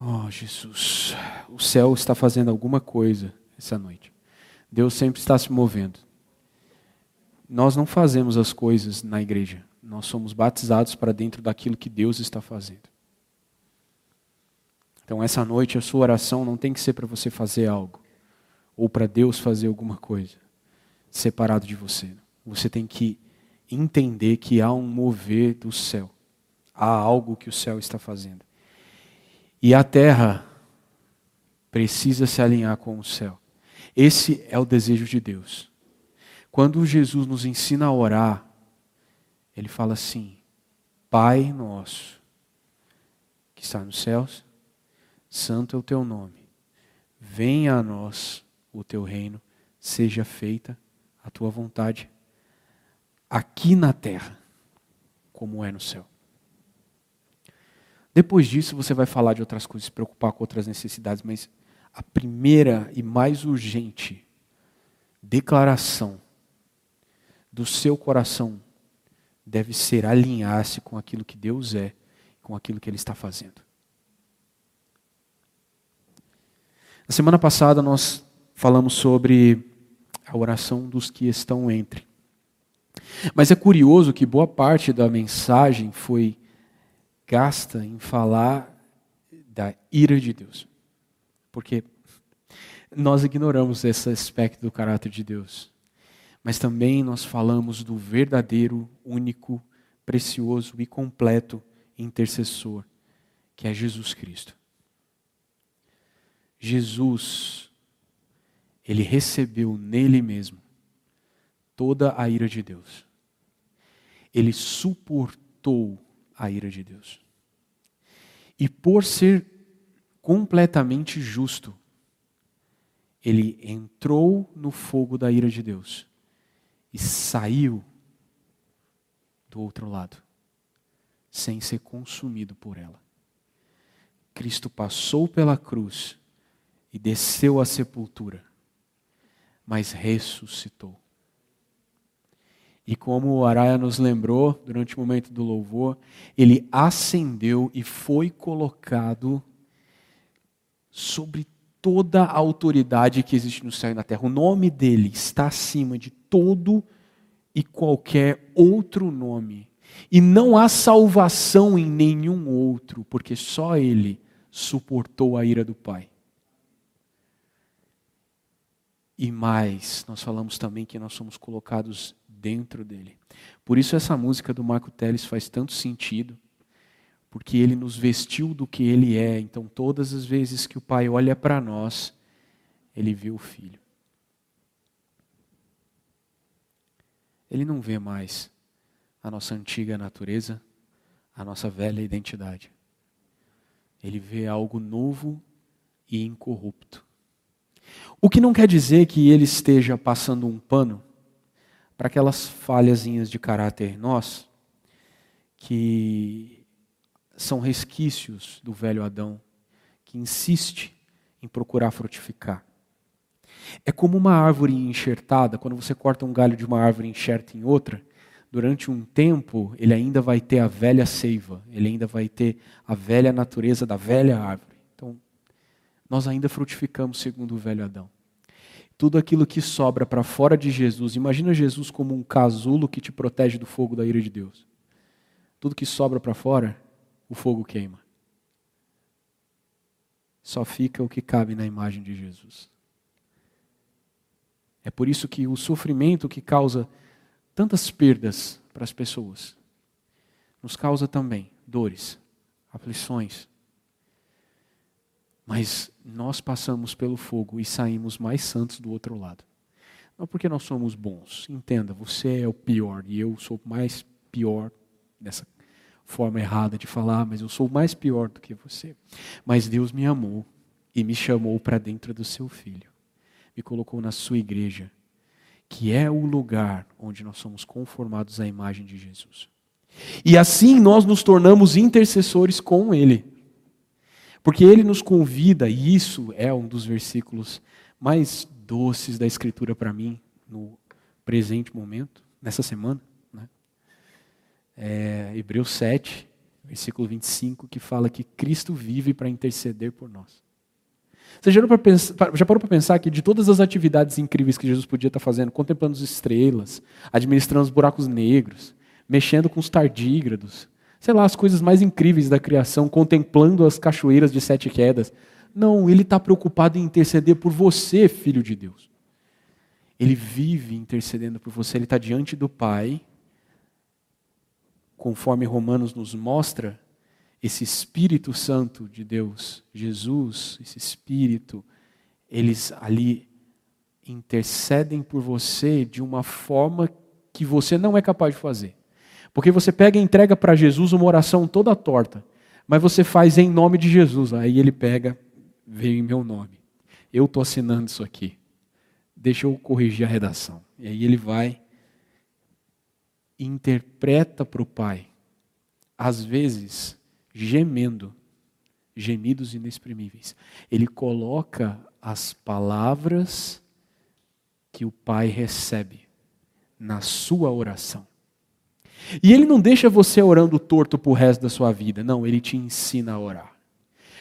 Oh, Jesus, o céu está fazendo alguma coisa essa noite. Deus sempre está se movendo. Nós não fazemos as coisas na igreja. Nós somos batizados para dentro daquilo que Deus está fazendo. Então, essa noite, a sua oração não tem que ser para você fazer algo, ou para Deus fazer alguma coisa, separado de você. Você tem que entender que há um mover do céu, há algo que o céu está fazendo. E a terra precisa se alinhar com o céu. Esse é o desejo de Deus. Quando Jesus nos ensina a orar, ele fala assim: Pai nosso, que está nos céus, santo é o teu nome. Venha a nós o teu reino, seja feita a tua vontade, aqui na terra, como é no céu. Depois disso, você vai falar de outras coisas, se preocupar com outras necessidades, mas a primeira e mais urgente declaração do seu coração deve ser alinhar-se com aquilo que Deus é, com aquilo que Ele está fazendo. Na semana passada nós falamos sobre a oração dos que estão entre. Mas é curioso que boa parte da mensagem foi gasta em falar da ira de Deus. Porque nós ignoramos esse aspecto do caráter de Deus mas também nós falamos do verdadeiro, único, precioso e completo intercessor, que é Jesus Cristo. Jesus, ele recebeu nele mesmo toda a ira de Deus. Ele suportou a ira de Deus. E por ser completamente justo, ele entrou no fogo da ira de Deus e saiu do outro lado, sem ser consumido por ela. Cristo passou pela cruz e desceu à sepultura, mas ressuscitou. E como o Araia nos lembrou durante o momento do louvor, ele ascendeu e foi colocado sobre toda a autoridade que existe no céu e na terra. O nome dele está acima de todo e qualquer outro nome. E não há salvação em nenhum outro, porque só ele suportou a ira do Pai. E mais, nós falamos também que nós somos colocados dentro dele. Por isso essa música do Marco Teles faz tanto sentido porque ele nos vestiu do que ele é. Então, todas as vezes que o Pai olha para nós, ele vê o Filho. Ele não vê mais a nossa antiga natureza, a nossa velha identidade. Ele vê algo novo e incorrupto. O que não quer dizer que ele esteja passando um pano para aquelas falhazinhas de caráter nós que são resquícios do velho Adão, que insiste em procurar frutificar. É como uma árvore enxertada, quando você corta um galho de uma árvore e enxerta em outra, durante um tempo ele ainda vai ter a velha seiva, ele ainda vai ter a velha natureza da velha árvore. Então, nós ainda frutificamos segundo o velho Adão. Tudo aquilo que sobra para fora de Jesus, imagina Jesus como um casulo que te protege do fogo da ira de Deus. Tudo que sobra para fora o fogo queima. Só fica o que cabe na imagem de Jesus. É por isso que o sofrimento que causa tantas perdas para as pessoas nos causa também dores, aflições. Mas nós passamos pelo fogo e saímos mais santos do outro lado. Não porque nós somos bons. Entenda, você é o pior e eu sou mais pior nessa forma errada de falar, mas eu sou mais pior do que você. Mas Deus me amou e me chamou para dentro do seu filho. Me colocou na sua igreja, que é o lugar onde nós somos conformados à imagem de Jesus. E assim nós nos tornamos intercessores com ele. Porque ele nos convida, e isso é um dos versículos mais doces da Escritura para mim, no presente momento, nessa semana é, Hebreus 7, versículo 25, que fala que Cristo vive para interceder por nós. Você já parou, pensar, já parou para pensar que de todas as atividades incríveis que Jesus podia estar fazendo, contemplando as estrelas, administrando os buracos negros, mexendo com os tardígrados, sei lá, as coisas mais incríveis da criação, contemplando as cachoeiras de sete quedas. Não, ele está preocupado em interceder por você, filho de Deus. Ele vive intercedendo por você, ele está diante do Pai, conforme Romanos nos mostra, esse Espírito Santo de Deus, Jesus, esse Espírito, eles ali intercedem por você de uma forma que você não é capaz de fazer. Porque você pega e entrega para Jesus uma oração toda torta, mas você faz em nome de Jesus. Aí ele pega, veio em meu nome. Eu estou assinando isso aqui. Deixa eu corrigir a redação. E aí ele vai e interpreta para o Pai, às vezes gemendo, gemidos inexprimíveis. Ele coloca as palavras que o Pai recebe na sua oração. E ele não deixa você orando torto para o resto da sua vida. Não, ele te ensina a orar.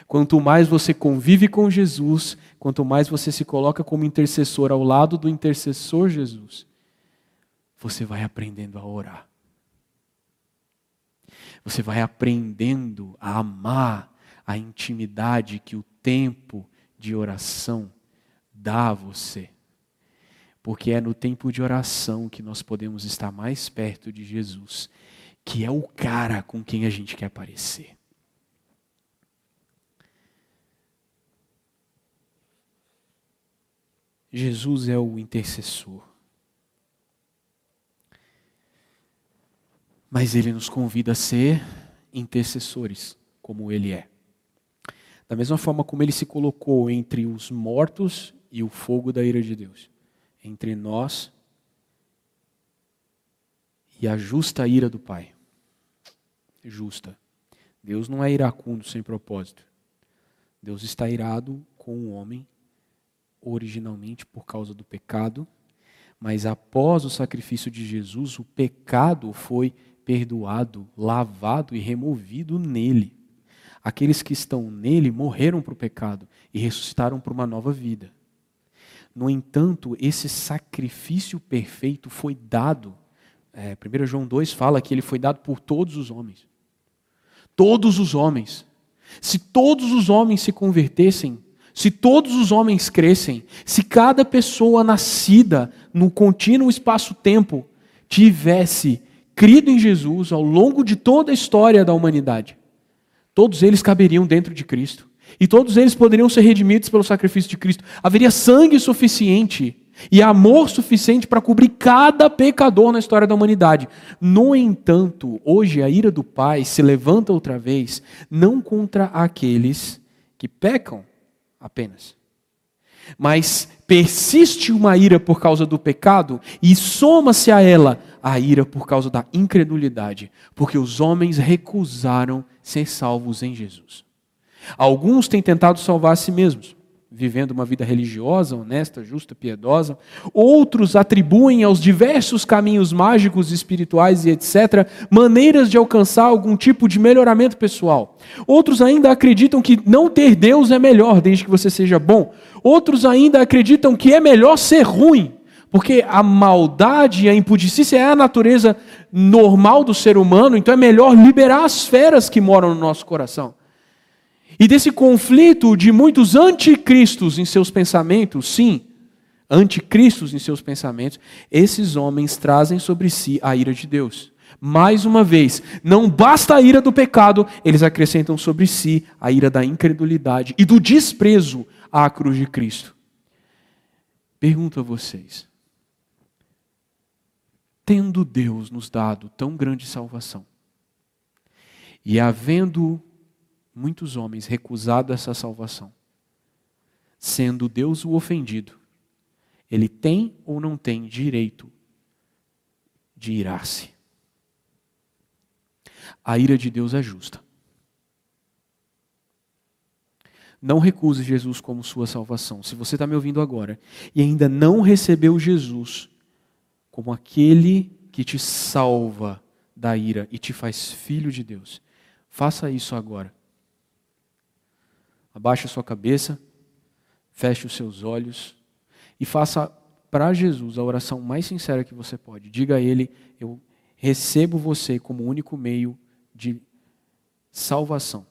Quanto mais você convive com Jesus, quanto mais você se coloca como intercessor ao lado do intercessor Jesus, você vai aprendendo a orar. Você vai aprendendo a amar a intimidade que o tempo de oração dá a você. Porque é no tempo de oração que nós podemos estar mais perto de Jesus, que é o cara com quem a gente quer aparecer. Jesus é o intercessor. Mas ele nos convida a ser intercessores, como ele é. Da mesma forma como ele se colocou entre os mortos e o fogo da ira de Deus entre nós e a justa ira do Pai. Justa. Deus não é iracundo sem propósito. Deus está irado com o homem originalmente por causa do pecado, mas após o sacrifício de Jesus, o pecado foi perdoado, lavado e removido nele. Aqueles que estão nele morreram para o pecado e ressuscitaram para uma nova vida. No entanto, esse sacrifício perfeito foi dado. É, 1 João 2 fala que ele foi dado por todos os homens. Todos os homens. Se todos os homens se convertessem, se todos os homens crescem, se cada pessoa nascida no contínuo espaço-tempo tivesse crido em Jesus ao longo de toda a história da humanidade, todos eles caberiam dentro de Cristo. E todos eles poderiam ser redimidos pelo sacrifício de Cristo. Haveria sangue suficiente e amor suficiente para cobrir cada pecador na história da humanidade. No entanto, hoje a ira do Pai se levanta outra vez, não contra aqueles que pecam apenas, mas persiste uma ira por causa do pecado e soma-se a ela a ira por causa da incredulidade, porque os homens recusaram ser salvos em Jesus. Alguns têm tentado salvar a si mesmos, vivendo uma vida religiosa, honesta, justa, piedosa. Outros atribuem aos diversos caminhos mágicos, espirituais e etc., maneiras de alcançar algum tipo de melhoramento pessoal. Outros ainda acreditam que não ter Deus é melhor, desde que você seja bom. Outros ainda acreditam que é melhor ser ruim, porque a maldade e a impudicícia é a natureza normal do ser humano, então é melhor liberar as feras que moram no nosso coração. E desse conflito de muitos anticristos em seus pensamentos, sim, anticristos em seus pensamentos, esses homens trazem sobre si a ira de Deus. Mais uma vez, não basta a ira do pecado, eles acrescentam sobre si a ira da incredulidade e do desprezo à cruz de Cristo. Pergunto a vocês: tendo Deus nos dado tão grande salvação, e havendo muitos homens recusado essa salvação, sendo Deus o ofendido, ele tem ou não tem direito de irar-se? A ira de Deus é justa. Não recuse Jesus como sua salvação. Se você está me ouvindo agora e ainda não recebeu Jesus como aquele que te salva da ira e te faz filho de Deus, Faça isso agora. Abaixe a sua cabeça, feche os seus olhos e faça para Jesus a oração mais sincera que você pode. Diga a Ele: Eu recebo você como único meio de salvação.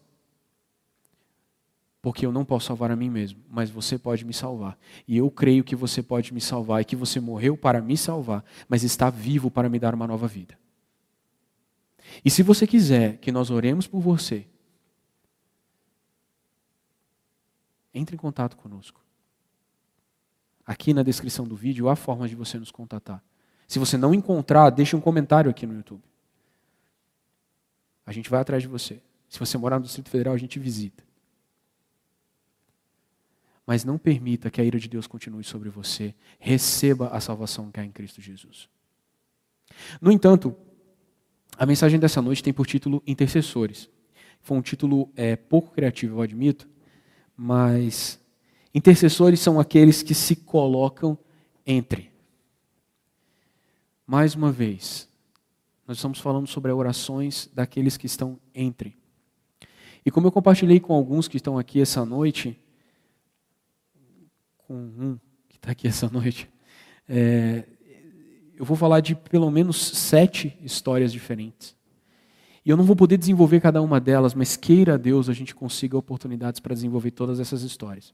Porque eu não posso salvar a mim mesmo, mas você pode me salvar. E eu creio que você pode me salvar e que você morreu para me salvar, mas está vivo para me dar uma nova vida. E se você quiser que nós oremos por você, entre em contato conosco. Aqui na descrição do vídeo há formas de você nos contatar. Se você não encontrar, deixe um comentário aqui no YouTube. A gente vai atrás de você. Se você morar no Distrito Federal, a gente visita. Mas não permita que a ira de Deus continue sobre você. Receba a salvação que há em Cristo Jesus. No entanto, a mensagem dessa noite tem por título Intercessores. Foi um título é, pouco criativo, eu admito, mas Intercessores são aqueles que se colocam entre. Mais uma vez, nós estamos falando sobre orações daqueles que estão entre. E como eu compartilhei com alguns que estão aqui essa noite, com um que está aqui essa noite, é, eu vou falar de pelo menos sete histórias diferentes. E eu não vou poder desenvolver cada uma delas, mas queira Deus a gente consiga oportunidades para desenvolver todas essas histórias.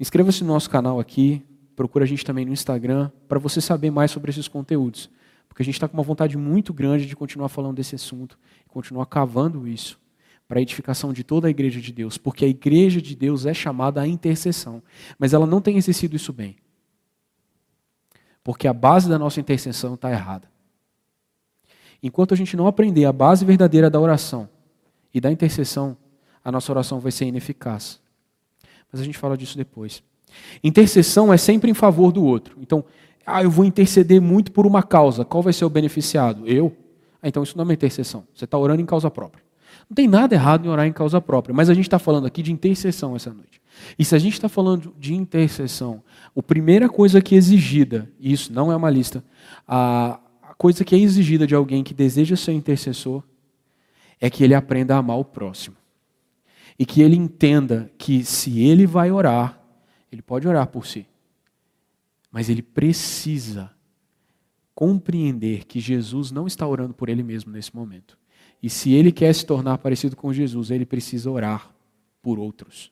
Inscreva-se no nosso canal aqui, procura a gente também no Instagram, para você saber mais sobre esses conteúdos. Porque a gente está com uma vontade muito grande de continuar falando desse assunto, continuar cavando isso, para a edificação de toda a igreja de Deus. Porque a igreja de Deus é chamada à intercessão, mas ela não tem exercido isso bem. Porque a base da nossa intercessão está errada. Enquanto a gente não aprender a base verdadeira da oração e da intercessão, a nossa oração vai ser ineficaz. Mas a gente fala disso depois. Intercessão é sempre em favor do outro. Então, ah, eu vou interceder muito por uma causa. Qual vai ser o beneficiado? Eu? Ah, então isso não é uma intercessão. Você está orando em causa própria. Não tem nada errado em orar em causa própria, mas a gente está falando aqui de intercessão essa noite. E se a gente está falando de intercessão, a primeira coisa que é exigida, e isso não é uma lista, a coisa que é exigida de alguém que deseja ser intercessor é que ele aprenda a amar o próximo e que ele entenda que se ele vai orar, ele pode orar por si, mas ele precisa compreender que Jesus não está orando por ele mesmo nesse momento. E se ele quer se tornar parecido com Jesus, ele precisa orar por outros.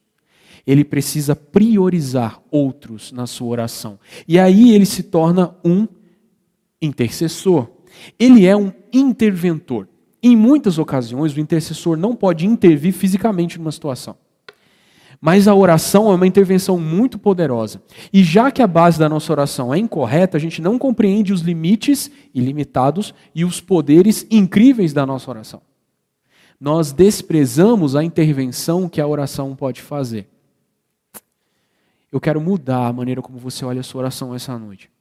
Ele precisa priorizar outros na sua oração. E aí ele se torna um intercessor. Ele é um interventor. Em muitas ocasiões, o intercessor não pode intervir fisicamente numa situação. Mas a oração é uma intervenção muito poderosa. E já que a base da nossa oração é incorreta, a gente não compreende os limites ilimitados e os poderes incríveis da nossa oração. Nós desprezamos a intervenção que a oração pode fazer. Eu quero mudar a maneira como você olha a sua oração essa noite.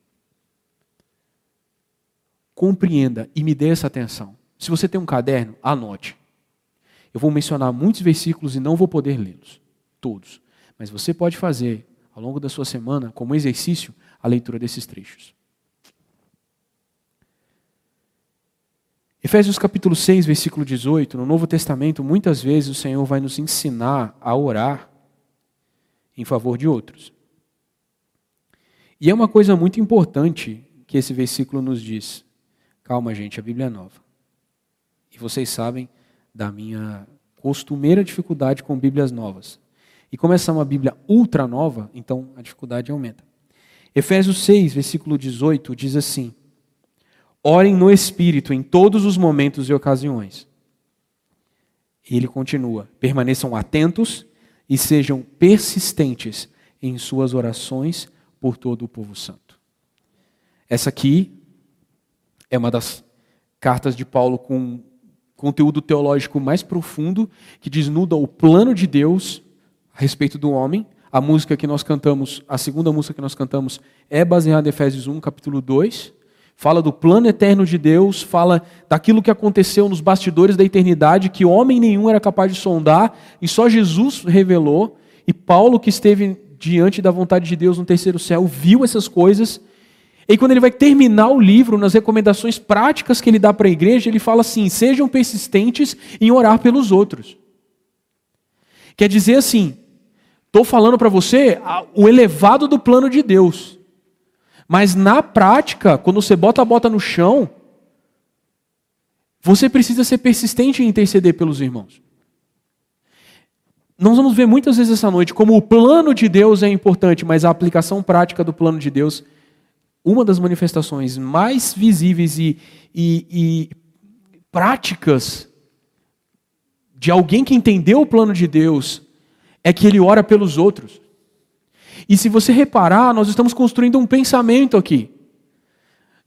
Compreenda e me dê essa atenção. Se você tem um caderno, anote. Eu vou mencionar muitos versículos e não vou poder lê-los, todos. Mas você pode fazer, ao longo da sua semana, como exercício, a leitura desses trechos. Efésios capítulo 6, versículo 18, no Novo Testamento, muitas vezes o Senhor vai nos ensinar a orar em favor de outros. E é uma coisa muito importante que esse versículo nos diz. Calma, gente, a Bíblia é nova. E vocês sabem da minha costumeira dificuldade com Bíblias novas. E como essa é uma Bíblia ultra nova, então a dificuldade aumenta. Efésios 6, versículo 18, diz assim: Orem no Espírito em todos os momentos e ocasiões. E ele continua: permaneçam atentos e sejam persistentes em suas orações por todo o povo santo. Essa aqui é uma das cartas de Paulo com conteúdo teológico mais profundo que desnuda o plano de Deus a respeito do homem. A música que nós cantamos, a segunda música que nós cantamos, é baseada em Efésios 1, capítulo 2. Fala do plano eterno de Deus, fala daquilo que aconteceu nos bastidores da eternidade, que homem nenhum era capaz de sondar, e só Jesus revelou. E Paulo, que esteve diante da vontade de Deus no terceiro céu, viu essas coisas E quando ele vai terminar o livro, nas recomendações práticas que ele dá para a igreja, ele fala assim: sejam persistentes em orar pelos outros. Quer dizer assim, estou falando para você o elevado do plano de Deus. Mas na prática, quando você bota a bota no chão, você precisa ser persistente em interceder pelos irmãos. Nós vamos ver muitas vezes essa noite como o plano de Deus é importante, mas a aplicação prática do plano de Deus, uma das manifestações mais visíveis e, e, e práticas de alguém que entendeu o plano de Deus é que ele ora pelos outros. E se você reparar, nós estamos construindo um pensamento aqui.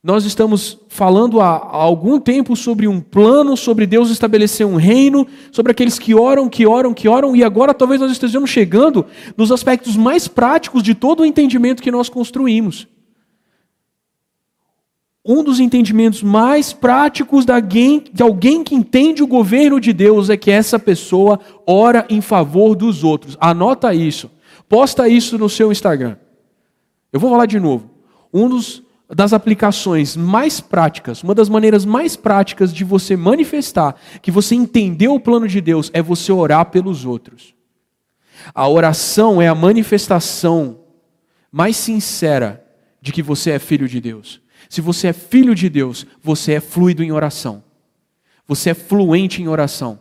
Nós estamos falando há, algum tempo sobre um plano, sobre Deus estabelecer um reino, sobre aqueles que oram, que oram, que oram, e agora talvez nós estejamos chegando nos aspectos mais práticos de todo o entendimento que nós construímos. Um dos entendimentos mais práticos de alguém, que entende o governo de Deus é que essa pessoa ora em favor dos outros. Anota isso. Posta isso no seu Instagram. Eu vou falar de novo. Um dos, das aplicações mais práticas, uma das maneiras mais práticas de você manifestar que você entendeu o plano de Deus é você orar pelos outros. A oração é a manifestação mais sincera de que você é filho de Deus. Se você é filho de Deus, você é fluido em oração. Você é fluente em oração.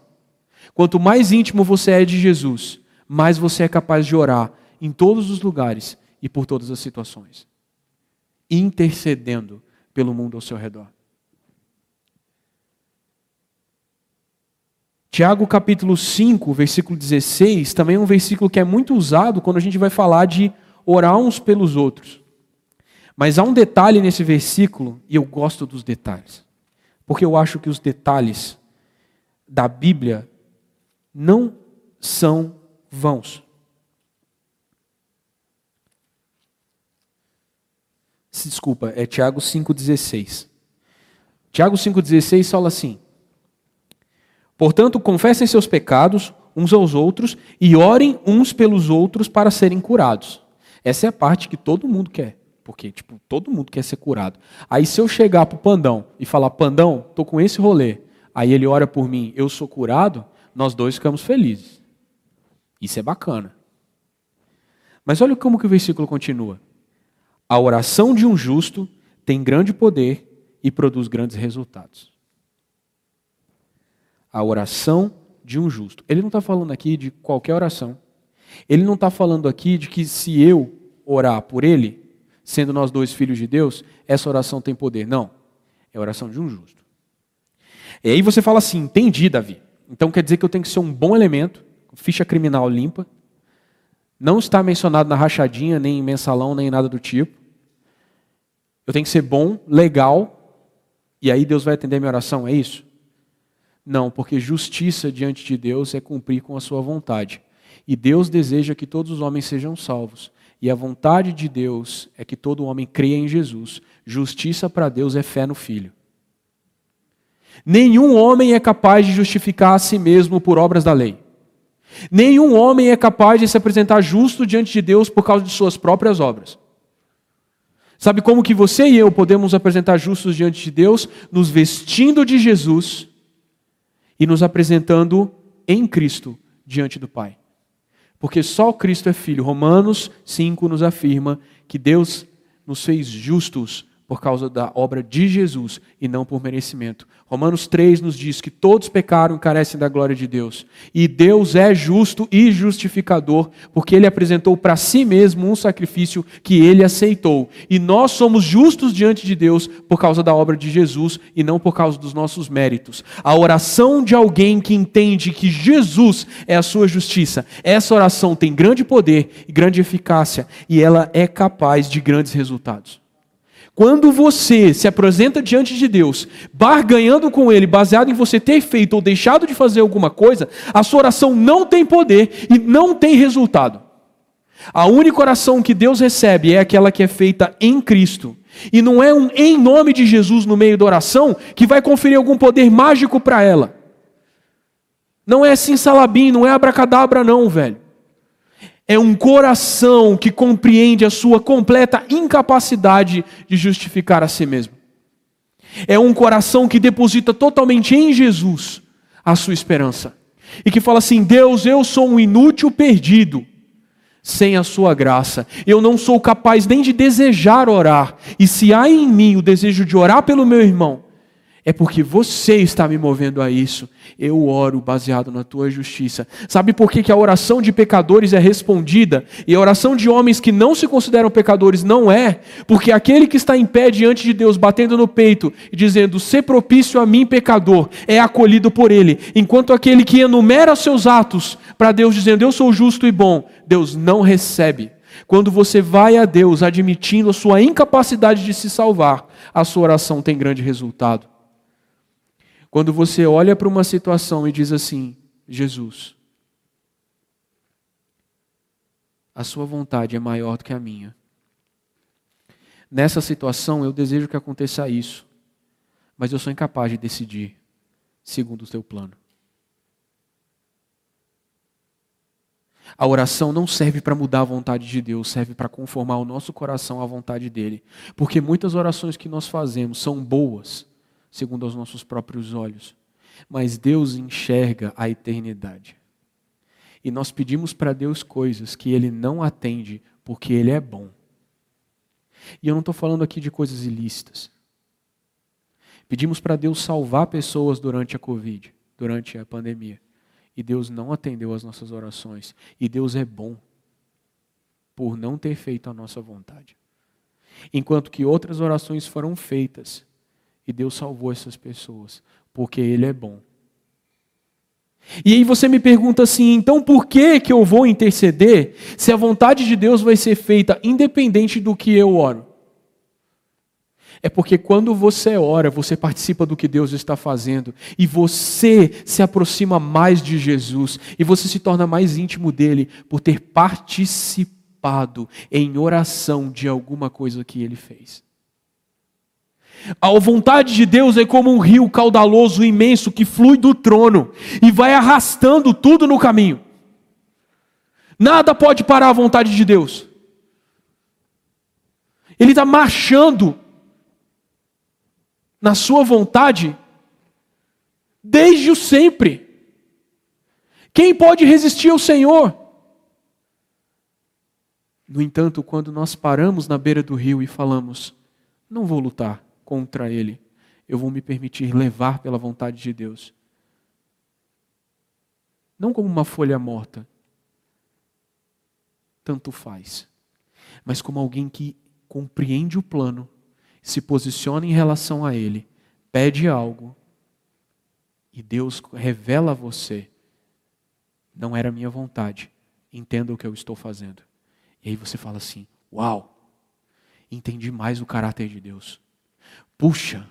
Quanto mais íntimo você é de Jesus, mais você é capaz de orar em todos os lugares e por todas as situações, intercedendo pelo mundo ao seu redor. Tiago capítulo 5, versículo 16, também é um versículo que é muito usado quando a gente vai falar de orar uns pelos outros. Mas há um detalhe nesse versículo, e eu gosto dos detalhes, porque eu acho que os detalhes da Bíblia não são vãos. Desculpa, é Tiago 5,16. Tiago 5,16 fala assim: Portanto, confessem seus pecados uns aos outros e orem uns pelos outros para serem curados. Essa é a parte que todo mundo quer. Porque, tipo, todo mundo quer ser curado. Aí, se eu chegar pro Pandão e falar, Pandão, tô com esse rolê, aí ele ora por mim, eu sou curado, nós dois ficamos felizes. Isso é bacana. Mas olha como que o versículo continua. A oração de um justo tem grande poder e produz grandes resultados. A oração de um justo. Ele não está falando aqui de qualquer oração. Ele não está falando aqui de que se eu orar por ele, sendo nós dois filhos de Deus, essa oração tem poder. Não. É a oração de um justo. E aí você fala assim: entendi, Davi. Então quer dizer que eu tenho que ser um bom elemento, ficha criminal limpa. Não está mencionado na rachadinha, nem em mensalão, nem nada do tipo. Eu tenho que ser bom, legal, e aí Deus vai atender a minha oração, é isso? Não, porque justiça diante de Deus é cumprir com a sua vontade. E Deus deseja que todos os homens sejam salvos. E a vontade de Deus é que todo homem creia em Jesus. Justiça para Deus é fé no Filho. Nenhum homem é capaz de justificar a si mesmo por obras da lei. Nenhum homem é capaz de se apresentar justo diante de Deus por causa de suas próprias obras. Sabe como que você e eu podemos apresentar justos diante de Deus? Nos vestindo de Jesus e nos apresentando em Cristo diante do Pai. Porque só Cristo é filho. Romanos 5 nos afirma que Deus nos fez justos por causa da obra de Jesus e não por merecimento. Romanos 3 nos diz que todos pecaram e carecem da glória de Deus. E Deus é justo e justificador, porque ele apresentou para si mesmo um sacrifício que ele aceitou. E nós somos justos diante de Deus por causa da obra de Jesus e não por causa dos nossos méritos. A oração de alguém que entende que Jesus é a sua justiça, essa oração tem grande poder e grande eficácia, e ela é capaz de grandes resultados. Quando você se apresenta diante de Deus, barganhando com Ele, baseado em você ter feito ou deixado de fazer alguma coisa, a sua oração não tem poder e não tem resultado. A única oração que Deus recebe é aquela que é feita em Cristo. E não é um em nome de Jesus no meio da oração que vai conferir algum poder mágico para ela. Não é assim salabim, não é abracadabra, não, velho. É um coração que compreende a sua completa incapacidade de justificar a si mesmo. É um coração que deposita totalmente em Jesus a sua esperança. E que fala assim: Deus, eu sou um inútil perdido sem a sua graça. Eu não sou capaz nem de desejar orar. E se há em mim o desejo de orar pelo meu irmão, é porque você está me movendo a isso. Eu oro baseado na tua justiça. Sabe por que, que a oração de pecadores é respondida e a oração de homens que não se consideram pecadores não é? Porque aquele que está em pé diante de Deus, batendo no peito e dizendo, "Se propício a mim, pecador, é acolhido por ele. Enquanto aquele que enumera seus atos para Deus, dizendo, Eu sou justo e bom, Deus não recebe. Quando você vai a Deus admitindo a sua incapacidade de se salvar, a sua oração tem grande resultado. Quando você olha para uma situação e diz assim: Jesus, a sua vontade é maior do que a minha. Nessa situação, eu desejo que aconteça isso, mas eu sou incapaz de decidir segundo o teu plano. A oração não serve para mudar a vontade de Deus, serve para conformar o nosso coração à vontade dele. Porque muitas orações que nós fazemos são boas, segundo os nossos próprios olhos. Mas Deus enxerga a eternidade. E nós pedimos para Deus coisas que Ele não atende porque Ele é bom. E eu não estou falando aqui de coisas ilícitas. Pedimos para Deus salvar pessoas durante a Covid, durante a pandemia. E Deus não atendeu às nossas orações. E Deus é bom por não ter feito a nossa vontade. Enquanto que outras orações foram feitas e Deus salvou essas pessoas, porque Ele é bom. E aí você me pergunta assim, então por que que eu vou interceder se a vontade de Deus vai ser feita independente do que eu oro? É porque quando você ora, você participa do que Deus está fazendo e você se aproxima mais de Jesus e você se torna mais íntimo dele por ter participado em oração de alguma coisa que ele fez. A vontade de Deus é como um rio caudaloso imenso que flui do trono e vai arrastando tudo no caminho. Nada pode parar a vontade de Deus. Ele está marchando na sua vontade desde o sempre. Quem pode resistir ao Senhor? No entanto, quando nós paramos na beira do rio e falamos, não vou lutar, contra ele. Eu vou me permitir levar pela vontade de Deus. Não como uma folha morta, tanto faz, mas como alguém que compreende o plano, se posiciona em relação a ele, pede algo e Deus revela a você: não era minha vontade, entenda o que eu estou fazendo. E aí você fala assim: Uau, entendi mais o caráter de Deus. Puxa,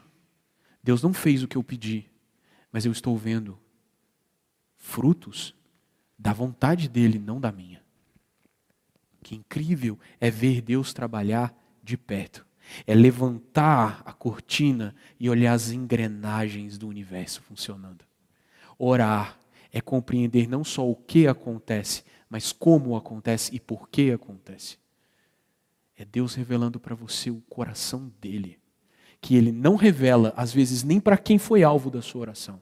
Deus não fez o que eu pedi, mas eu estou vendo frutos da vontade dele, não da minha. Que incrível é ver Deus trabalhar de perto. É levantar a cortina e olhar as engrenagens do universo funcionando. Orar é compreender não só o que acontece, mas como acontece e por que acontece. É Deus revelando para você o coração dele que ele não revela, às vezes, nem para quem foi alvo da sua oração,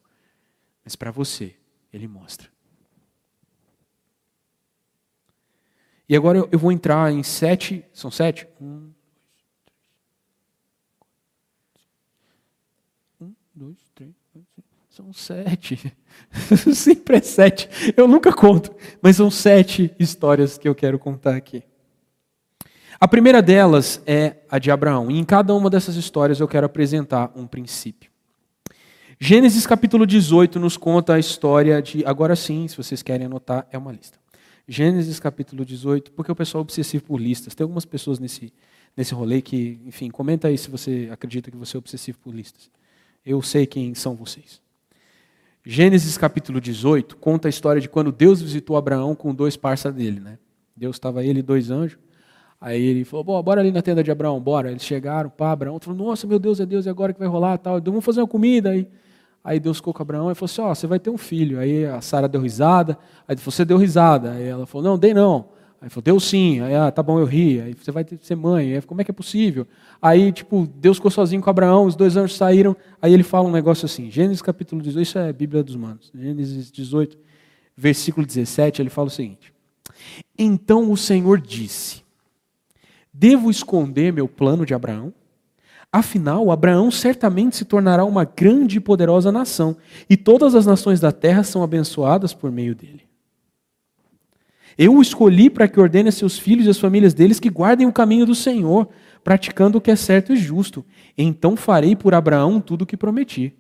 mas para você, ele mostra. E agora eu vou entrar em sete, são sete? Um, um dois, três, são sete. Sempre é sete. Eu nunca conto, mas são sete histórias que eu quero contar aqui. A primeira delas é a de Abraão. E em cada uma dessas histórias eu quero apresentar um princípio. Gênesis capítulo 18 nos conta a história de. Agora sim, se vocês querem anotar, é uma lista. Gênesis capítulo 18, porque o pessoal é obsessivo por listas. Tem algumas pessoas nesse, nesse rolê que, enfim, comenta aí se você acredita que você é obsessivo por listas. Eu sei quem são vocês. Gênesis capítulo 18 conta a história de quando Deus visitou Abraão com dois parceiros dele. Né? Deus estava ele e dois anjos. Aí ele falou, bora ali na tenda de Abraão, bora. Eles chegaram, pá, Abraão falou, nossa, meu Deus, é Deus, e agora que vai rolar tal? Vamos fazer uma comida aí. Aí Deus ficou com Abraão e falou assim, ó, oh, você vai ter um filho. Aí a Sara deu risada, aí falou, você deu risada. Aí ela falou, não, dei não. Aí falou, Deus sim. Aí, ah, tá bom, eu ri. Aí você vai ser mãe. Aí, como é que é possível? Aí, tipo, Deus ficou sozinho com Abraão, os dois anjos saíram. Aí ele fala um negócio assim, Gênesis capítulo 18, isso é Bíblia dos Manos. Gênesis 18, versículo 17, ele fala o seguinte. Então o Senhor disse, devo esconder meu plano de Abraão? Afinal, Abraão certamente se tornará uma grande e poderosa nação, e todas as nações da terra são abençoadas por meio dele. Eu o escolhi para que ordene a seus filhos e as famílias deles que guardem o caminho do Senhor, praticando o que é certo e justo. Então farei por Abraão tudo o que prometi.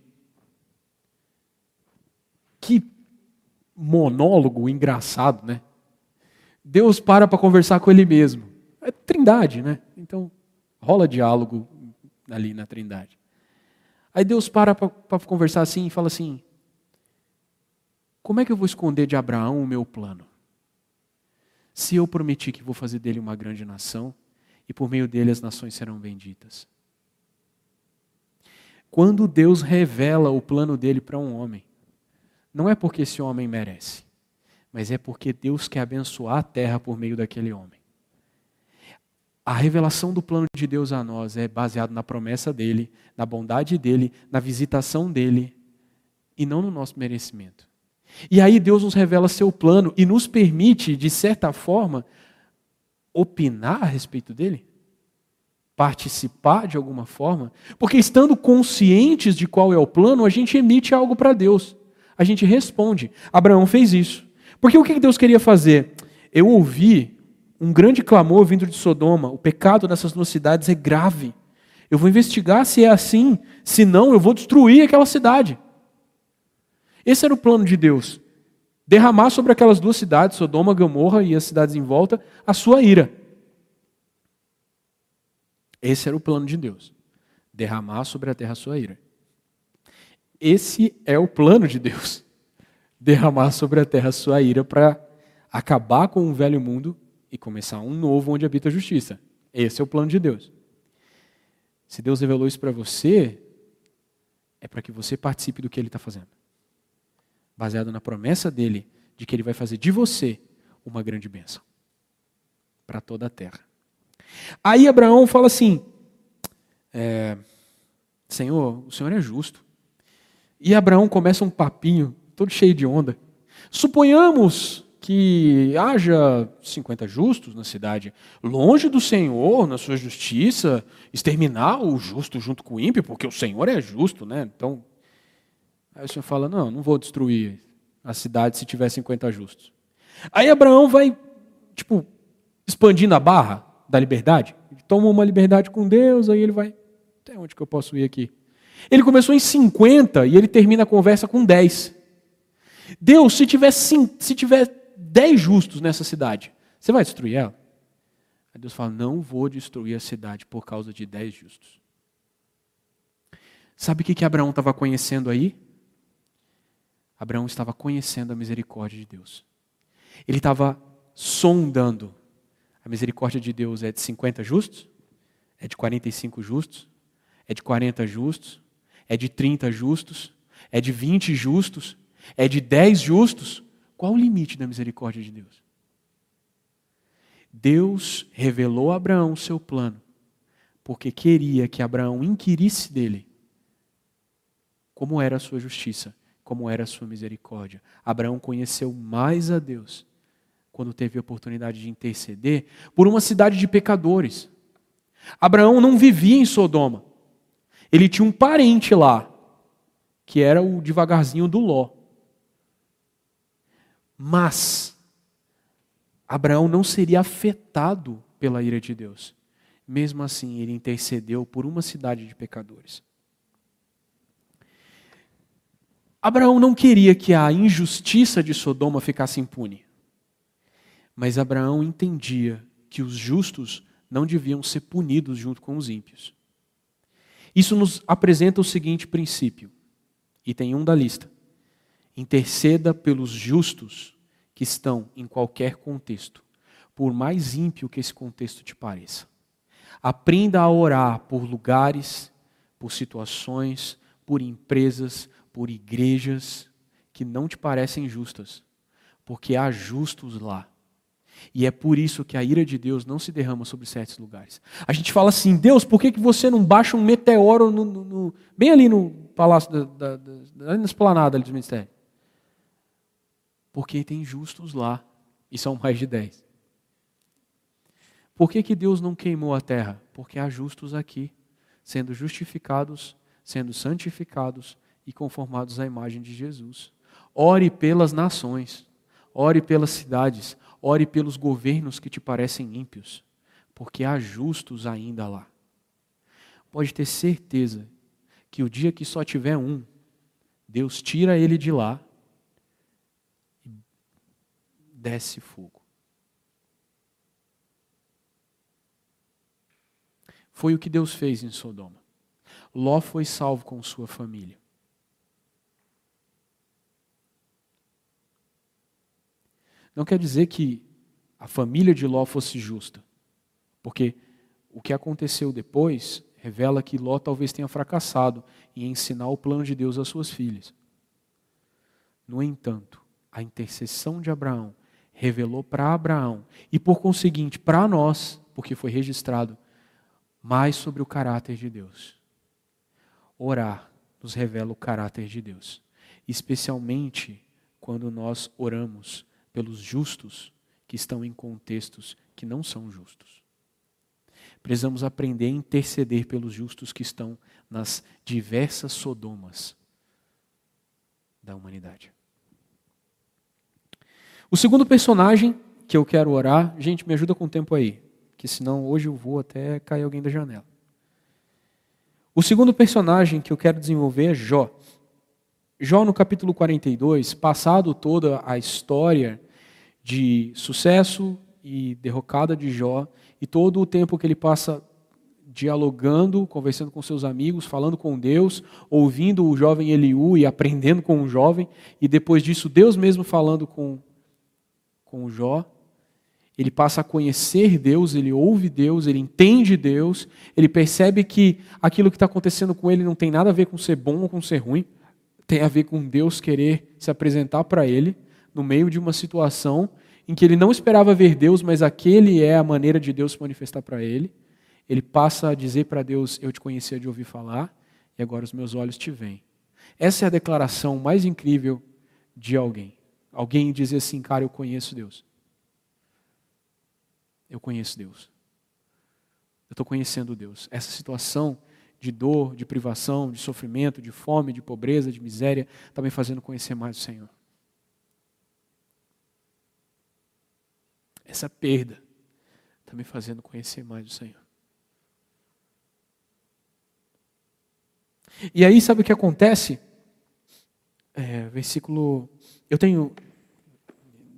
Que monólogo engraçado, né? Deus para para conversar com ele mesmo. É trindade, né? Então rola diálogo ali na trindade. Aí Deus para para conversar assim e fala assim: Como é que eu vou esconder de Abraão o meu plano? Se eu prometi que vou fazer dele uma grande nação, e por meio dele as nações serão benditas. Quando Deus revela o plano dele para um homem, não é porque esse homem merece, mas é porque Deus quer abençoar a terra por meio daquele homem. A revelação do plano de Deus a nós é baseada na promessa dele, na bondade dele, na visitação dele e não no nosso merecimento. E aí Deus nos revela seu plano e nos permite, de certa forma, opinar a respeito dele? Participar de alguma forma? Porque estando conscientes de qual é o plano, a gente emite algo para Deus. A gente responde. Abraão fez isso. Porque o que Deus queria fazer? Eu ouvi um grande clamor vindo de Sodoma. O pecado nessas duas cidades é grave. Eu vou investigar se é assim. Se não, eu vou destruir aquela cidade. Esse era o plano de Deus. Derramar sobre aquelas duas cidades, Sodoma, Gomorra e as cidades em volta, a sua ira. Esse era o plano de Deus. Derramar sobre a terra a sua ira. Esse é o plano de Deus. Derramar sobre a terra a sua ira para acabar com o velho mundo e começar um novo onde habita a justiça. Esse é o plano de Deus. Se Deus revelou isso para você, é para que você participe do que Ele está fazendo baseado na promessa dele de que ele vai fazer de você uma grande bênção para toda a terra. Aí Abraão fala assim: é, Senhor, o Senhor é justo. E Abraão começa um papinho todo cheio de onda. Suponhamos que haja 50 justos na cidade, longe do Senhor, na sua justiça, exterminar o justo junto com o ímpio, porque o Senhor é justo, né? Então, Aí o Senhor fala: Não, não vou destruir a cidade se tiver 50 justos. Aí Abraão vai, tipo, expandindo a barra da liberdade. Ele toma uma liberdade com Deus, aí ele vai. Até onde que eu posso ir aqui? Ele começou em 50 e ele termina a conversa com 10. Deus, se tiver, se tiver 10 justos nessa cidade, você vai destruir ela? Aí Deus fala: Não vou destruir a cidade por causa de 10 justos. Sabe o que, que Abraão estava conhecendo aí? Abraão estava conhecendo a misericórdia de Deus. Ele estava sondando. A misericórdia de Deus é de 50 justos? É de 45 justos? É de 40 justos? É de 30 justos? É de 20 justos? É de 10 justos? Qual o limite da misericórdia de Deus? Deus revelou a Abraão o seu plano, porque queria que Abraão inquirisse dele como era a sua justiça como era a sua misericórdia. Abraão conheceu mais a Deus quando teve a oportunidade de interceder por uma cidade de pecadores. Abraão não vivia em Sodoma. Ele tinha um parente lá, que era o devagarzinho do Ló. Mas Abraão não seria afetado pela ira de Deus. Mesmo assim, ele intercedeu por uma cidade de pecadores. Abraão não queria que a injustiça de Sodoma ficasse impune. Mas Abraão entendia que os justos não deviam ser punidos junto com os ímpios. Isso nos apresenta o seguinte princípio, e tem um da lista: interceda pelos justos que estão em qualquer contexto, por mais ímpio que esse contexto te pareça. Aprenda a orar por lugares, por situações, por empresas, por igrejas que não te parecem justas, porque há justos lá. E é por isso que a ira de Deus não se derrama sobre certos lugares. A gente fala assim, Deus, por que, que você não baixa um meteoro no, no, no, bem ali no palácio, da, da, da, na esplanada ali do ministério? Porque tem justos lá, e são mais de dez. Por que, que Deus não queimou a terra? Porque há justos aqui, sendo justificados, sendo santificados e conformados à imagem de Jesus. Ore pelas nações, ore pelas cidades, ore pelos governos que te parecem ímpios, porque há justos ainda lá. Pode ter certeza que o dia que só tiver um, Deus tira ele de lá desce fogo. Foi o que Deus fez em Sodoma. Ló foi salvo com sua família. Não quer dizer que a família de Ló fosse justa, porque o que aconteceu depois revela que Ló talvez tenha fracassado em ensinar o plano de Deus às suas filhas. No entanto, a intercessão de Abraão revelou para Abraão e, por conseguinte, para nós, porque foi registrado, mais sobre o caráter de Deus. Orar nos revela o caráter de Deus, especialmente quando nós oramos pelos justos que estão em contextos que não são justos. Precisamos aprender a interceder pelos justos que estão nas diversas sodomas da humanidade. O segundo personagem que eu quero orar, gente, me ajuda com o tempo aí, que senão hoje eu vou até cair alguém da janela. O segundo personagem que eu quero desenvolver é Jó. Jó, no capítulo 42, passado toda a história de sucesso e derrocada de Jó, e todo o tempo que ele passa dialogando, conversando com seus amigos, falando com Deus, ouvindo o jovem Eliú e aprendendo com o jovem, e depois disso Deus mesmo falando com, com Jó. Ele passa a conhecer Deus, ele ouve Deus, ele entende Deus, ele percebe que aquilo que está acontecendo com ele não tem nada a ver com ser bom ou com ser ruim, tem a ver com Deus querer se apresentar para ele no meio de uma situação em que ele não esperava ver Deus, mas aquele é a maneira de Deus se manifestar para ele. Ele passa a dizer para Deus: Eu te conhecia de ouvir falar, e agora os meus olhos te veem. Essa é a declaração mais incrível de alguém. Alguém dizer assim, cara, eu conheço Deus. Eu conheço Deus. Eu estou conhecendo Deus. Essa situação de dor, de privação, de sofrimento, de fome, de pobreza, de miséria, está me fazendo conhecer mais o Senhor. Essa perda está me fazendo conhecer mais o Senhor. E aí, sabe o que acontece? É, versículo. Eu tenho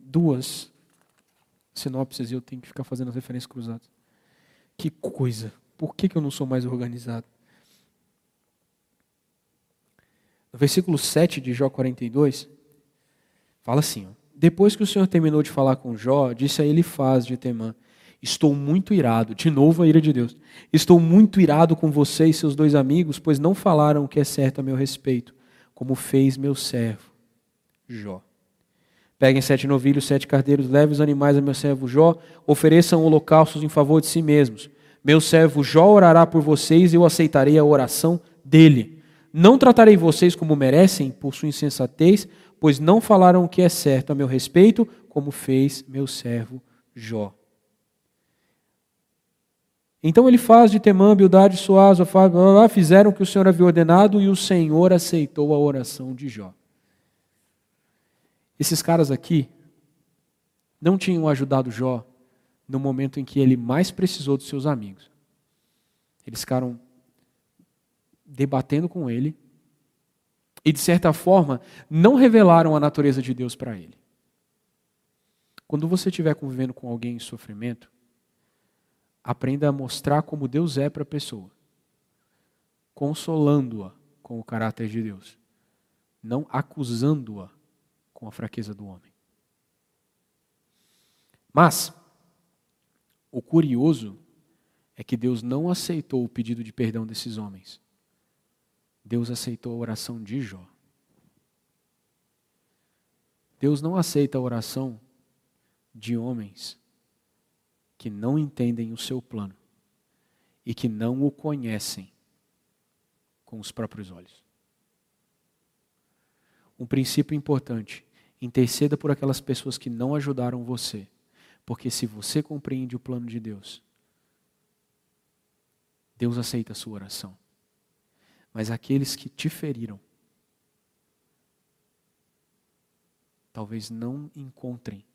duas sinopses e eu tenho que ficar fazendo as referências cruzadas. Que coisa! Por que, que eu não sou mais organizado? No versículo 7 de Jó 42, fala assim: ó, Depois que o Senhor terminou de falar com Jó, disse a ele Faz de Temã: Estou muito irado, de novo a ira de Deus. Estou muito irado com você e seus dois amigos, pois não falaram o que é certo a meu respeito, como fez meu servo Jó. Peguem sete novilhos, sete cardeiros, levem os animais a meu servo Jó, ofereçam holocaustos em favor de si mesmos. Meu servo Jó orará por vocês e eu aceitarei a oração dele. Não tratarei vocês como merecem por sua insensatez, pois não falaram o que é certo a meu respeito, como fez meu servo Jó. Então ele faz de Temã, Bildade, Soaz, fizeram o que o Senhor havia ordenado e o Senhor aceitou a oração de Jó. Esses caras aqui não tinham ajudado Jó no momento em que ele mais precisou dos seus amigos. Eles ficaram debatendo com ele e, de certa forma, não revelaram a natureza de Deus para ele. Quando você estiver convivendo com alguém em sofrimento, aprenda a mostrar como Deus é para a pessoa, consolando-a com o caráter de Deus, não acusando-a com a fraqueza do homem. Mas, o curioso é que Deus não aceitou o pedido de perdão desses homens. Deus aceitou a oração de Jó. Deus não aceita a oração de homens que não entendem o seu plano e que não o conhecem com os próprios olhos. Um princípio importante: interceda por aquelas pessoas que não ajudaram você, porque se você compreende o plano de Deus, Deus aceita a sua oração. Mas aqueles que te feriram, talvez não encontrem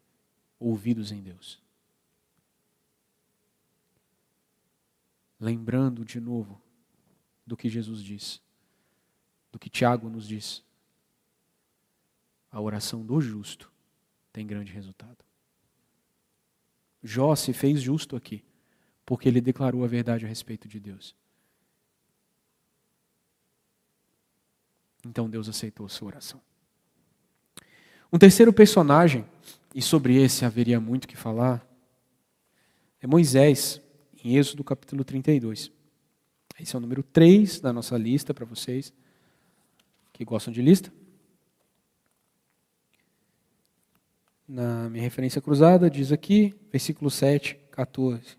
ouvidos em Deus. Lembrando de novo do que Jesus diz, do que Tiago nos diz. A oração do justo tem grande resultado. Jó se fez justo aqui, porque ele declarou a verdade a respeito de Deus. Então Deus aceitou sua oração. Um terceiro personagem, e sobre esse haveria muito que falar, é Moisés, em Êxodo capítulo 32. Esse é o número 3 da nossa lista para vocês que gostam de lista. Na minha referência cruzada, diz aqui, versículo 7, 14.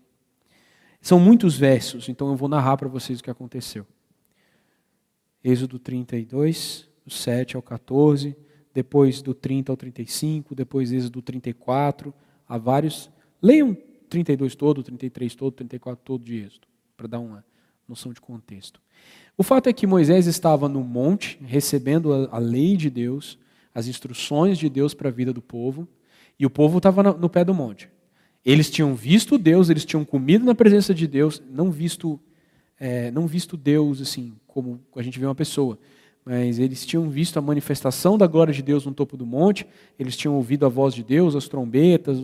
São muitos versos, então eu vou narrar para vocês o que aconteceu. Êxodo 32, do 7 ao 14 depois do 30 ao 35, depois Êxodo 34, há vários. Leiam 32 todo, 33 todo, 34 todo de Êxodo, para dar uma noção de contexto. O fato é que Moisés estava no monte, recebendo a, lei de Deus, as instruções de Deus para a vida do povo, e o povo estava no, no pé do monte. Eles tinham visto Deus, eles tinham comido na presença de Deus, não visto, é, não visto Deus assim como a gente vê uma pessoa, mas eles tinham visto a manifestação da glória de Deus no topo do monte, eles tinham ouvido a voz de Deus, as trombetas,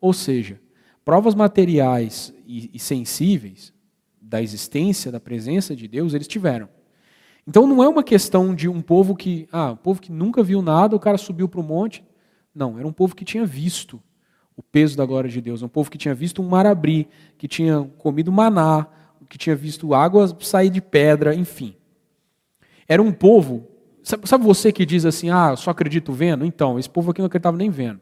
ou seja, provas materiais e, e sensíveis da existência, da presença de Deus, eles tiveram. Então não é uma questão de um povo que, ah, um povo que nunca viu nada, o cara subiu para o monte. Não, era um povo que tinha visto o peso da glória de Deus, um povo que tinha visto um mar abrir, que tinha comido maná, que tinha visto água sair de pedra, enfim. Era um povo. Sabe, sabe você que diz assim, ah, só acredito vendo? Então, esse povo aqui não acreditava nem vendo.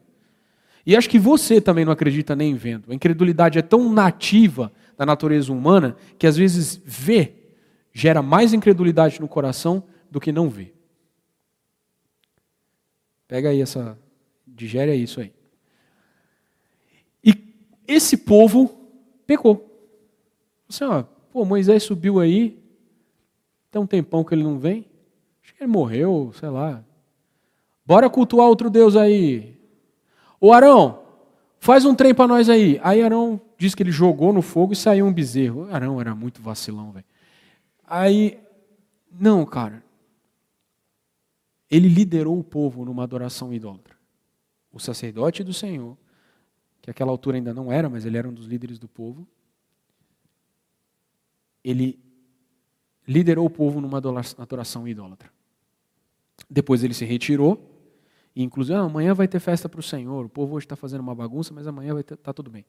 E acho que você também não acredita nem vendo. A incredulidade é tão nativa da natureza humana que às vezes ver gera mais incredulidade no coração do que não ver. Pega aí essa. Digere isso aí. E esse povo pecou. Assim, ó, pô, Moisés subiu aí, tem um tempão que ele não vem. Acho que ele morreu, sei lá. Bora cultuar outro Deus aí. Ô Arão, faz um trem para nós aí. Aí Arão diz que ele jogou no fogo e saiu um bezerro. Arão era muito vacilão, velho. Aí, não, cara. Ele liderou o povo numa adoração idólatra. O sacerdote do Senhor, que àquela altura ainda não era, mas ele era um dos líderes do povo. Ele liderou o povo numa adoração idólatra. Depois ele se retirou, e inclusive, ah, amanhã vai ter festa para o Senhor, o povo hoje está fazendo uma bagunça, mas amanhã vai estar tá tudo bem.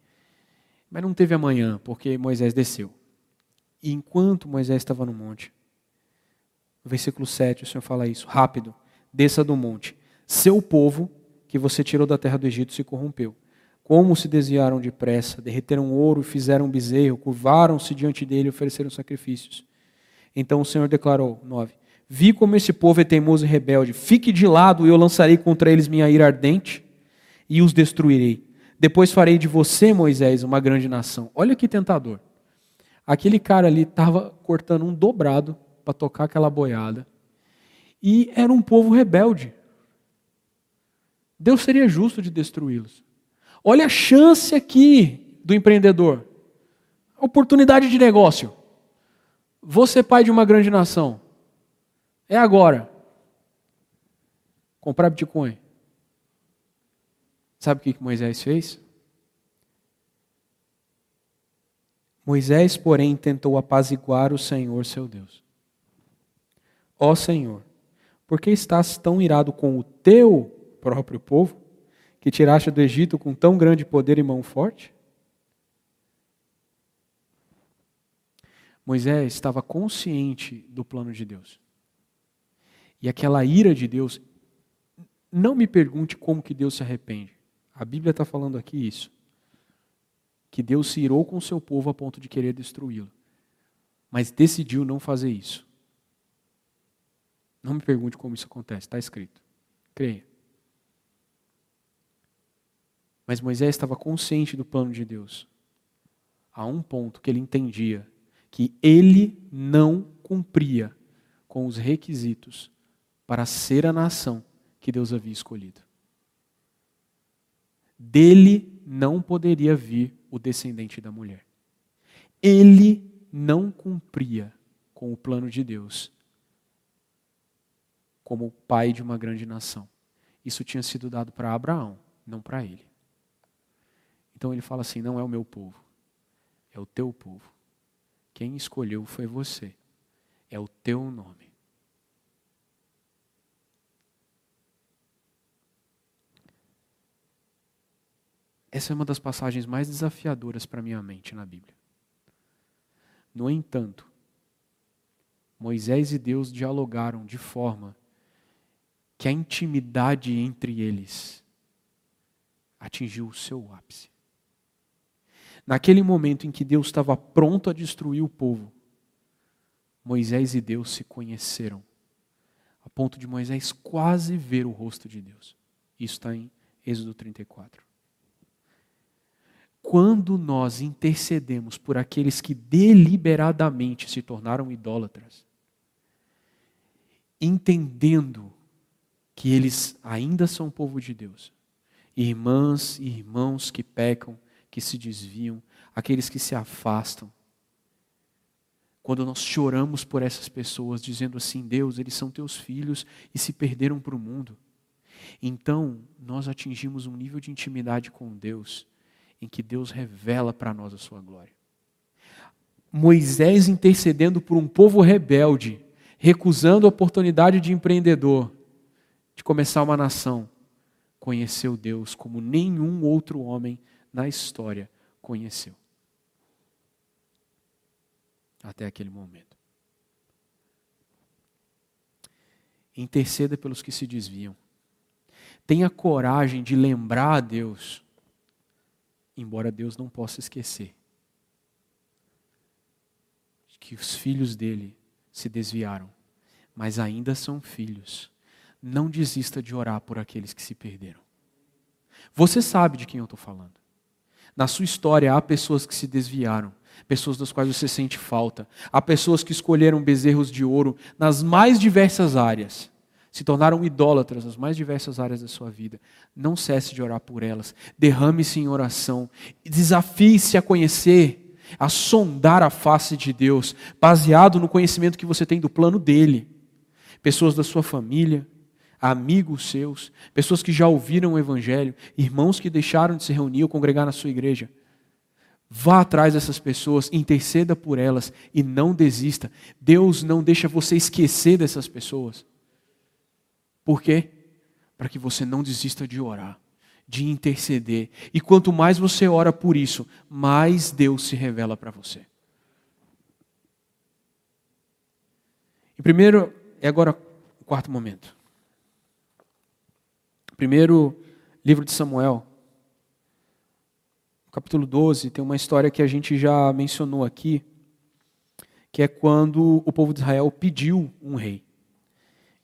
Mas não teve amanhã, porque Moisés desceu. E enquanto Moisés estava no monte, no versículo 7, o Senhor fala isso, rápido, desça do monte. Seu povo, que você tirou da terra do Egito, se corrompeu. Como se desviaram depressa, derreteram ouro e fizeram bezerro, curvaram-se diante dele e ofereceram sacrifícios. Então o Senhor declarou, 9: Vi como esse povo é teimoso e rebelde. Fique de lado e eu lançarei contra eles minha ira ardente e os destruirei. Depois farei de você, Moisés, uma grande nação. Olha que tentador. Aquele cara ali estava cortando um dobrado para tocar aquela boiada. E era um povo rebelde. Deus seria justo de destruí-los. Olha a chance aqui do empreendedor. Oportunidade de negócio. Ser pai de uma grande nação. É agora. Comprar Bitcoin. Sabe o que Moisés fez? Moisés, porém, tentou apaziguar o Senhor seu Deus. Ó Senhor, por que estás tão irado com o teu próprio povo, que tiraste do Egito com tão grande poder e mão forte? Moisés estava consciente do plano de Deus. E aquela ira de Deus, não me pergunte como que Deus se arrepende. A Bíblia está falando aqui isso. que Deus se irou com o seu povo a ponto de querer destruí-lo. Mas decidiu não fazer isso. Não me pergunte como isso acontece, está escrito. Creia. Mas Moisés estava consciente do plano de Deus. A um ponto que ele entendia que ele não cumpria com os requisitos para ser a nação que Deus havia escolhido. Dele não poderia vir o descendente da mulher. Ele não cumpria com o plano de Deus como pai de uma grande nação. Isso tinha sido dado para Abraão, não para ele. Então ele fala assim: não é o meu povo, é o teu povo. Quem escolheu foi você, é o teu nome. Essa é uma das passagens mais desafiadoras para minha mente na Bíblia. No entanto, Moisés e Deus dialogaram de forma que a intimidade entre eles atingiu o seu ápice. Naquele momento em que Deus estava pronto a destruir o povo, Moisés e Deus se conheceram, a ponto de Moisés quase ver o rosto de Deus. Isso está em Êxodo 34 quando nós intercedemos por aqueles que deliberadamente se tornaram idólatras, entendendo que eles ainda são povo de Deus, irmãs e irmãos que pecam, que se desviam, aqueles que se afastam, quando nós choramos por essas pessoas, dizendo assim: Deus, eles são teus filhos e se perderam para o mundo. Então, nós atingimos um nível de intimidade com Deus em que Deus revela para nós a sua glória. Moisés intercedendo por um povo rebelde, recusando a oportunidade de empreendedor, de começar uma nação, conheceu Deus como nenhum outro homem na história conheceu. Até aquele momento. Interceda pelos que se desviam. Tenha coragem de lembrar a Deus embora Deus não possa esquecer que os filhos dele se desviaram, mas ainda são filhos. Não desista de orar por aqueles que se perderam. Você sabe de quem eu estou falando. Na sua história há pessoas que se desviaram, pessoas das quais você sente falta, há pessoas que escolheram bezerros de ouro nas mais diversas áreas se tornaram idólatras nas mais diversas áreas da sua vida. Não cesse de orar por elas. Derrame-se em oração. Desafie-se a conhecer, a sondar a face de Deus, baseado no conhecimento que você tem do plano dele. Pessoas da sua família, amigos seus, pessoas que já ouviram o Evangelho, irmãos que deixaram de se reunir ou congregar na sua igreja. Vá atrás dessas pessoas, interceda por elas e não desista. Deus não deixa você esquecer dessas pessoas. Por quê? Para que você não desista de orar, de interceder. E quanto mais você ora por isso, mais Deus se revela para você. E primeiro, é agora o quarto momento. Primeiro livro de Samuel, capítulo 12, tem uma história que a gente já mencionou aqui, que é quando o povo de Israel pediu um rei.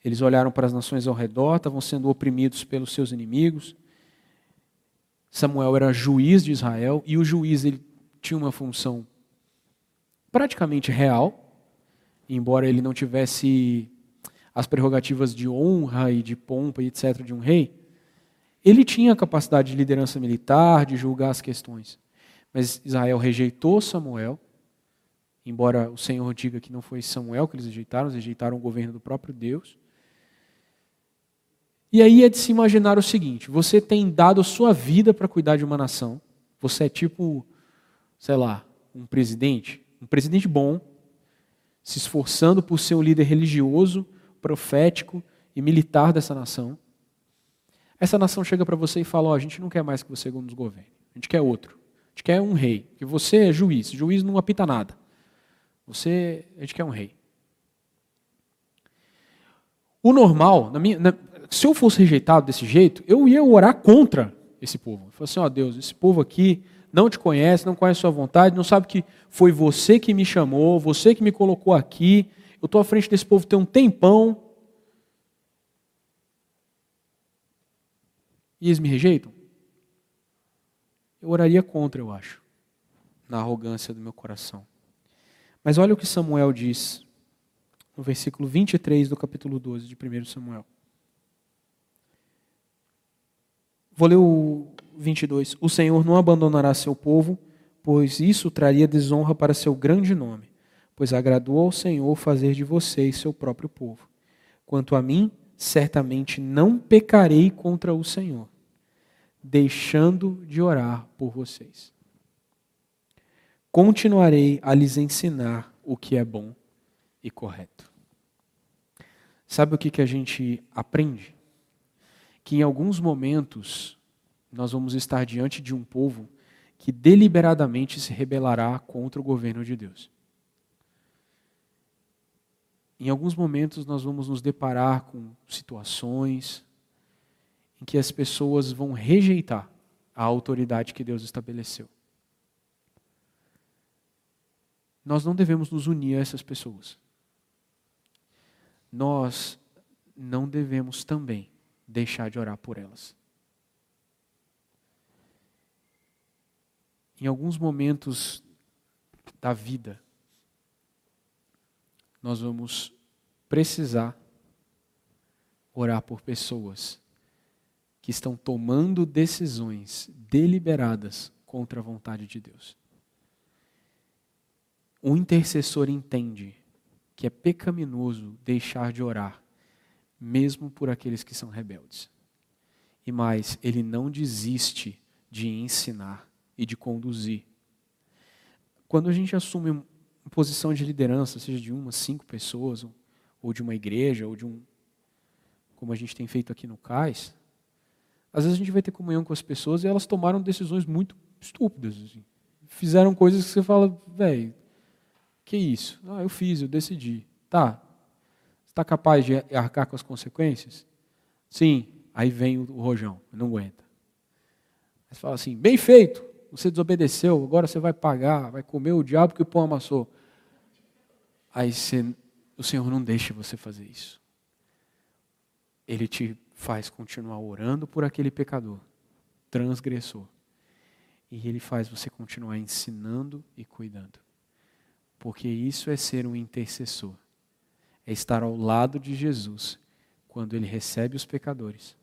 Eles olharam para as nações ao redor, estavam sendo oprimidos pelos seus inimigos. Samuel era juiz de Israel e o juiz ele tinha uma função praticamente real, embora ele não tivesse as prerrogativas de honra e de pompa e etc de um rei. Ele tinha a capacidade de liderança militar, de julgar as questões. Mas Israel rejeitou Samuel, embora o Senhor diga que não foi Samuel que eles rejeitaram, eles rejeitaram o governo do próprio Deus. E aí é de se imaginar o seguinte: você tem dado sua vida para cuidar de uma nação. Você é tipo, sei lá, um presidente, um presidente bom, se esforçando por ser um líder religioso, profético e militar dessa nação. Essa nação chega para você e fala: Ó, oh, a gente não quer mais que você nos governe, a gente quer outro. A gente quer um rei, que você é juiz. Juiz não apita nada. Você, a gente quer um rei. O normal, na minha, na, se eu fosse rejeitado desse jeito, eu ia orar contra esse povo. Eu assim, ó oh, Deus, esse povo aqui não te conhece, não conhece a sua vontade, não sabe que foi você que me chamou, você que me colocou aqui. Eu estou à frente desse povo tem um tempão. E eles me rejeitam? Eu oraria contra, eu acho, na arrogância do meu coração. Mas olha o que Samuel diz no versículo 23 do capítulo 12 de 1 Samuel. Vou ler o 22. O Senhor não abandonará seu povo, pois isso traria desonra para seu grande nome, pois agradou ao Senhor fazer de vocês seu próprio povo. Quanto a mim, certamente não pecarei contra o Senhor, deixando de orar por vocês. Continuarei a lhes ensinar o que é bom e correto. Sabe o que, que a gente aprende? Que em alguns momentos nós vamos estar diante de um povo que deliberadamente se rebelará contra o governo de Deus. Em alguns momentos nós vamos nos deparar com situações em que as pessoas vão rejeitar a autoridade que Deus estabeleceu. Nós não devemos nos unir a essas pessoas. Nós não devemos também deixar de orar por elas. Em alguns momentos da vida, nós vamos precisar orar por pessoas que estão tomando decisões deliberadas contra a vontade de Deus. O intercessor entende que é pecaminoso deixar de orar mesmo por aqueles que são rebeldes. E mais, ele não desiste de ensinar e de conduzir. Quando a gente assume uma posição de liderança, seja de uma, cinco pessoas, ou de uma igreja, ou de um. como a gente tem feito aqui no CAIS, às vezes a gente vai ter comunhão com as pessoas e elas tomaram decisões muito estúpidas. Assim. Fizeram coisas que você fala, velho, que isso? Ah, eu fiz, eu decidi. Tá, está capaz de arcar com as consequências? Sim. Aí vem o rojão, não aguenta. Você fala assim: bem feito, você desobedeceu, agora você vai pagar, vai comer o diabo que o pão amassou. Aí você, o Senhor não deixa você fazer isso. Ele te faz continuar orando por aquele pecador, transgressor. E ele faz você continuar ensinando e cuidando. Porque isso é ser um intercessor é estar ao lado de Jesus quando ele recebe os pecadores,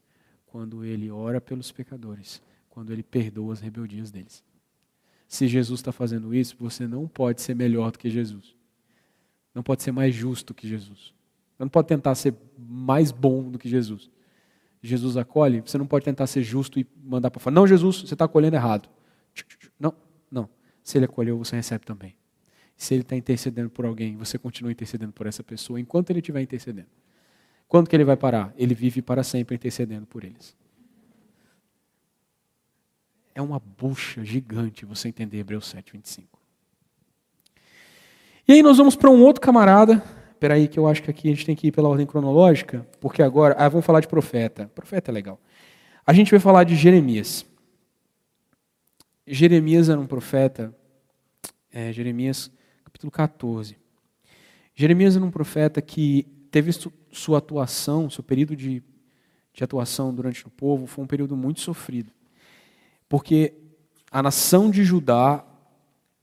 quando ele ora pelos pecadores, quando ele perdoa as rebeldias deles. Se Jesus está fazendo isso, você não pode ser melhor do que Jesus. Não pode ser mais justo que Jesus. Não pode tentar ser mais bom do que Jesus. Jesus acolhe, você não pode tentar ser justo e mandar para fora. Não, Jesus, você está acolhendo errado. Não, não. Se ele acolheu, você recebe também. Se ele está intercedendo por alguém, você continua intercedendo por essa pessoa enquanto ele estiver intercedendo. Quando que ele vai parar? Ele vive para sempre intercedendo por eles. É uma bucha gigante você entender Hebreus 7, 25. E aí nós vamos para um outro camarada. Espera aí que eu acho que aqui a gente tem que ir pela ordem cronológica, porque agora, ah, vamos falar de profeta. Profeta é legal. A gente vai falar de Jeremias. Jeremias era um profeta. É, Jeremias capítulo 14. Jeremias era um profeta que teve sua atuação, seu período de, de atuação durante o povo, foi um período muito sofrido. Porque a nação de Judá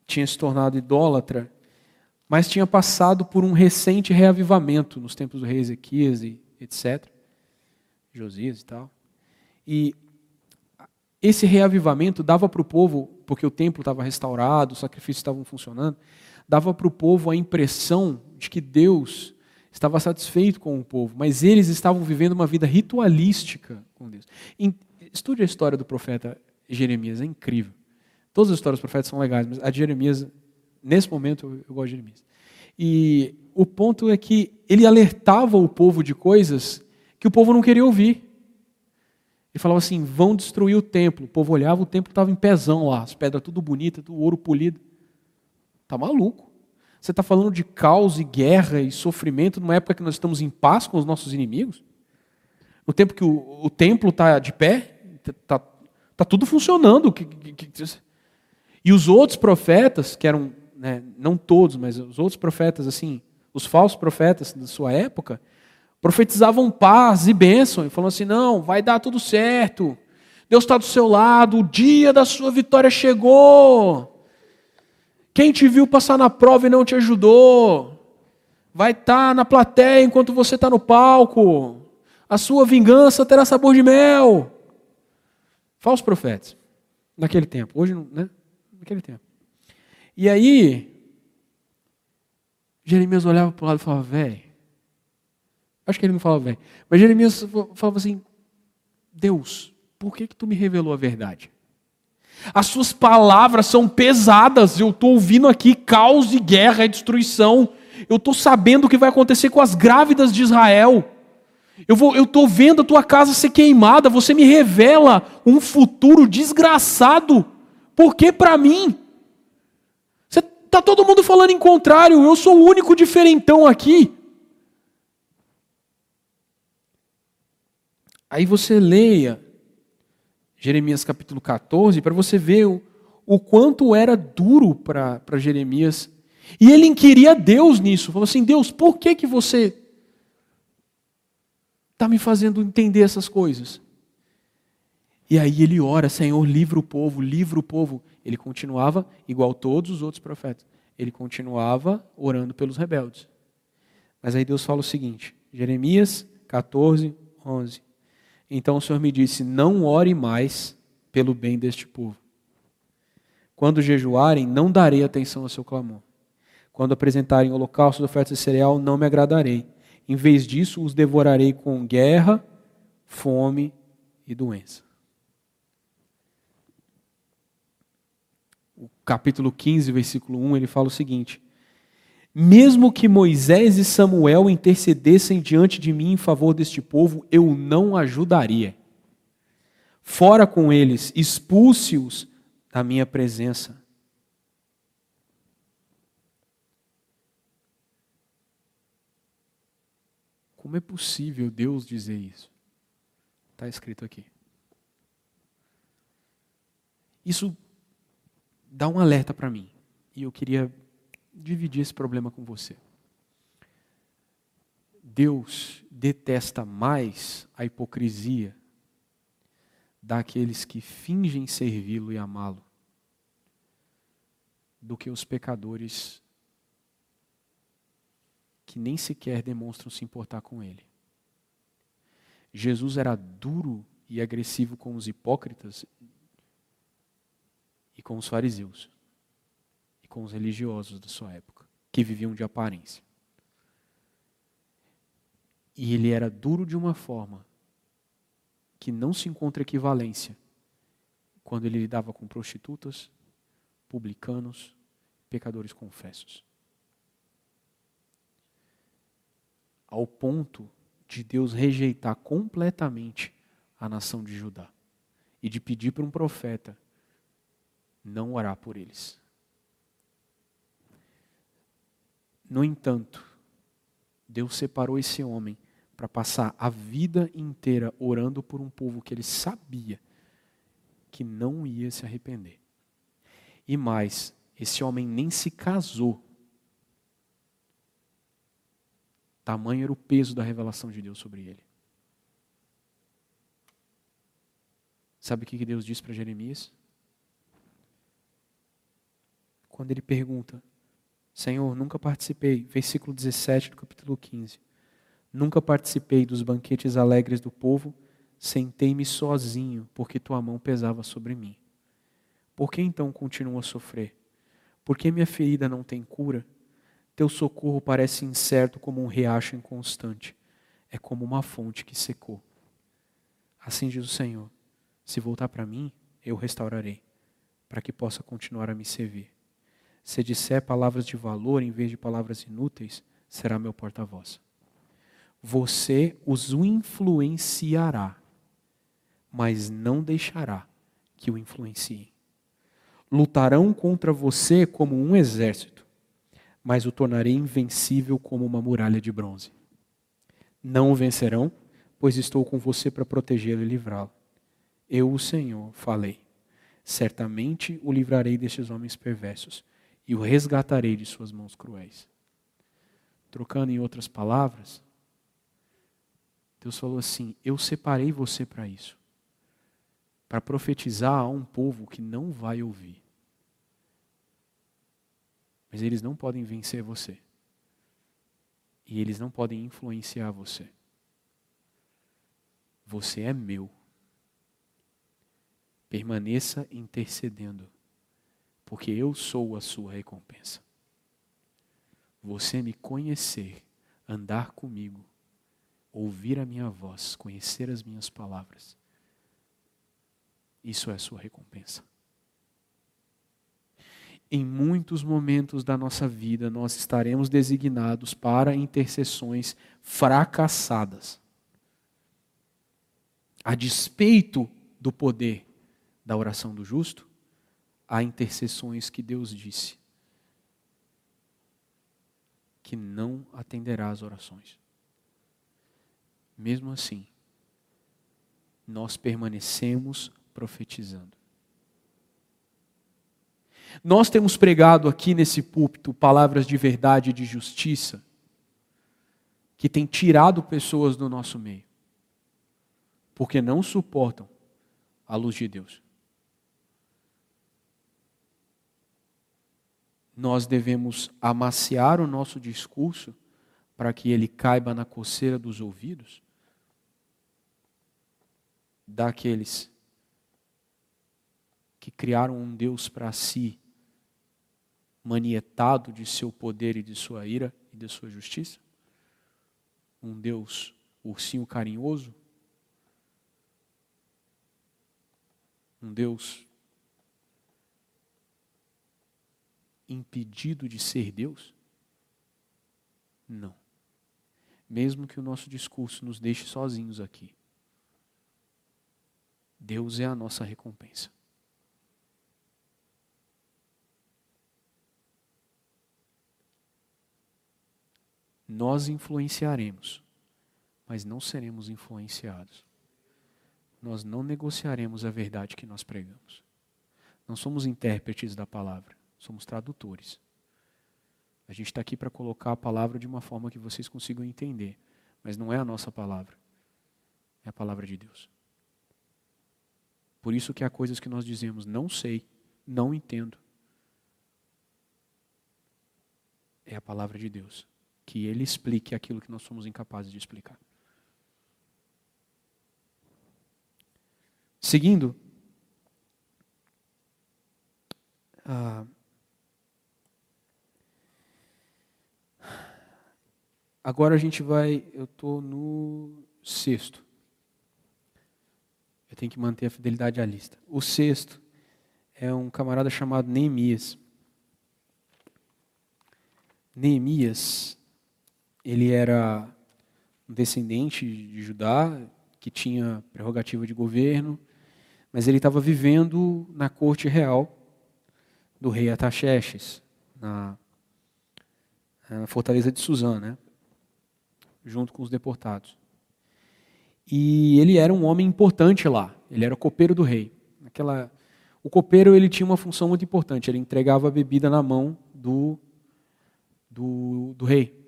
tinha se tornado idólatra, mas tinha passado por um recente reavivamento nos tempos do rei Ezequias e etc. Josias e tal. E esse reavivamento dava para o povo, porque o templo estava restaurado, os sacrifícios estavam funcionando, dava para o povo a impressão de que Deus estava satisfeito com o povo, mas eles estavam vivendo uma vida ritualística com Deus. Estude a história do profeta Jeremias, é incrível. Todas as histórias dos profetas são legais, mas a de Jeremias, nesse momento, eu gosto de Jeremias. E o ponto é que ele alertava o povo de coisas que o povo não queria ouvir. Ele falava assim: vão destruir o templo. O povo olhava, o templo estava em pezão lá, as pedras tudo bonitas, tudo ouro polido. Está maluco. Você está falando de caos e guerra e sofrimento numa época que nós estamos em paz com os nossos inimigos? No tempo que o, o templo está de pé, está tá tudo funcionando. E os outros profetas, que eram, né, não todos, mas os outros profetas, assim, os falsos profetas da sua época, profetizavam paz e bênção, e falando assim: não, vai dar tudo certo, Deus está do seu lado, o dia da sua vitória chegou. Quem te viu passar na prova e não te ajudou, vai estar tá na plateia enquanto você está no palco. A sua vingança terá sabor de mel. Falsos profetas, naquele tempo. Hoje, né? Naquele tempo. E aí, Jeremias olhava para o lado e falava, velho. Acho que ele não falava velho. Mas Jeremias falava assim: Deus, por que, que tu me revelou a verdade? As suas palavras são pesadas. Eu estou ouvindo aqui caos e guerra e destruição. Eu estou sabendo o que vai acontecer com as grávidas de Israel. Eu estou vendo a tua casa ser queimada. Você me revela um futuro desgraçado. Por que para mim? Está todo mundo falando em contrário. Eu sou o único diferentão aqui. Aí você leia Jeremias capítulo 14, para você ver o, o quanto era duro para Jeremias. E ele inquiria Deus nisso. Falou assim: Deus, por que, que você está me fazendo entender essas coisas? E aí ele ora: Senhor, livra o povo, livra o povo. Ele continuava igual todos os outros profetas. Ele continuava orando pelos rebeldes. Mas aí Deus fala o seguinte: Jeremias 14, 11. Então o Senhor me disse: Não ore mais pelo bem deste povo. Quando jejuarem, não darei atenção ao seu clamor. Quando apresentarem holocaustos, ofertas de cereal, não me agradarei. Em vez disso, os devorarei com guerra, fome e doença. O capítulo 15, versículo 1, ele fala o seguinte: mesmo que Moisés e Samuel intercedessem diante de mim em favor deste povo, eu não ajudaria. Fora com eles, expulse-os da minha presença. Como é possível Deus dizer isso? Está escrito aqui. Isso dá um alerta para mim. E eu queria dividir esse problema com você. Deus detesta mais a hipocrisia daqueles que fingem servi-lo e amá-lo do que os pecadores que nem sequer demonstram se importar com ele. Jesus era duro e agressivo com os hipócritas e com os fariseus com os religiosos da sua época, que viviam de aparência. E ele era duro de uma forma que não se encontra equivalência quando ele lidava com prostitutas, publicanos, pecadores confessos. Ao ponto de Deus rejeitar completamente a nação de Judá e de pedir para um profeta não orar por eles. No entanto, Deus separou esse homem para passar a vida inteira orando por um povo que ele sabia que não ia se arrepender. E mais, esse homem nem se casou. Tamanho era o peso da revelação de Deus sobre ele. Sabe o que Deus disse para Jeremias? Quando ele pergunta: Senhor, nunca participei, versículo 17 do capítulo 15. Nunca participei dos banquetes alegres do povo, sentei-me sozinho, porque tua mão pesava sobre mim. Por que então continuo a sofrer? Por que minha ferida não tem cura? Teu socorro parece incerto como um riacho inconstante. É como uma fonte que secou. Assim diz o Senhor: se voltar para mim, eu restaurarei, para que possa continuar a me servir. Se disser palavras de valor em vez de palavras inúteis, será meu porta-voz. Você os influenciará, mas não deixará que o influenciem. Lutarão contra você como um exército, mas o tornarei invencível como uma muralha de bronze. Não o vencerão, pois estou com você para protegê-lo e livrá-lo. Eu, o Senhor, falei. certamente o livrarei destes homens perversos e o resgatarei de suas mãos cruéis. Trocando em outras palavras, Deus falou assim: Eu separei você para isso, para profetizar a um povo que não vai ouvir. Mas eles não podem vencer você. E eles não podem influenciar você. Você é meu. Permaneça intercedendo, porque eu sou a sua recompensa. Você me conhecer, andar comigo, ouvir a minha voz, conhecer as minhas palavras, isso é a sua recompensa. Em muitos momentos da nossa vida, nós estaremos designados para intercessões fracassadas. A despeito do poder da oração do justo, há intercessões que Deus disse que não atenderá às orações. Mesmo assim, nós permanecemos profetizando. Nós temos pregado aqui nesse púlpito palavras de verdade e de justiça que têm tirado pessoas do nosso meio, porque não suportam a luz de Deus. Nós devemos amaciar o nosso discurso para que ele caiba na coceira dos ouvidos daqueles que criaram um Deus para si, manietado de seu poder e de sua ira e de sua justiça? Um Deus ursinho carinhoso? Um Deus impedido de ser Deus? Não. Mesmo que o nosso discurso nos deixe sozinhos aqui, Deus é a nossa recompensa. Nós influenciaremos, mas não seremos influenciados. Nós não negociaremos a verdade que nós pregamos. Não somos intérpretes da palavra somos tradutores. A gente está aqui para colocar a palavra de uma forma que vocês consigam entender, mas não é a nossa palavra, é a palavra de Deus. Por isso que há coisas que nós dizemos, não sei, não entendo. É a palavra de Deus. Que Ele explique aquilo que nós somos incapazes de explicar. Seguindo, ah, Agora a gente vai, eu estou no sexto. Eu tenho que manter a fidelidade à lista. O sexto é um camarada chamado Neemias. Neemias, ele era um descendente de Judá, que tinha prerrogativa de governo, mas ele estava vivendo na corte real do rei Ataxerxes, na, na fortaleza de Suzã, né? Junto com os deportados. E ele era um homem importante lá. Ele era o copeiro do rei. Aquela, o copeiro ele tinha uma função muito importante. Ele entregava a bebida na mão do, do, do rei.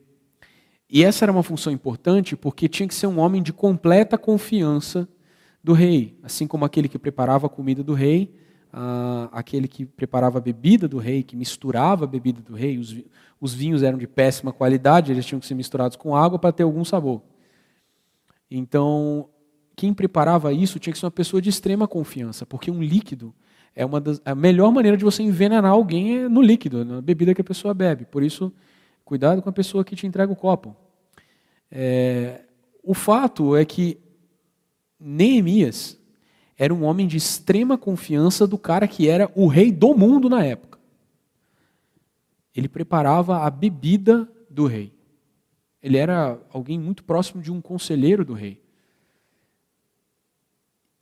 E essa era uma função importante porque tinha que ser um homem de completa confiança do rei, assim como aquele que preparava a comida do rei, ah, aquele que preparava a bebida do rei, que misturava a bebida do rei. Os, os vinhos eram de péssima qualidade, eles tinham que ser misturados com água para ter algum sabor. Então, quem preparava isso tinha que ser uma pessoa de extrema confiança, porque um líquido é uma das, a melhor maneira de você envenenar alguém é no líquido, na bebida que a pessoa bebe. Por isso, cuidado com a pessoa que te entrega o copo. É, o fato é que Neemias era um homem de extrema confiança do cara que era o rei do mundo na época. Ele preparava a bebida do rei. Ele era alguém muito próximo de um conselheiro do rei.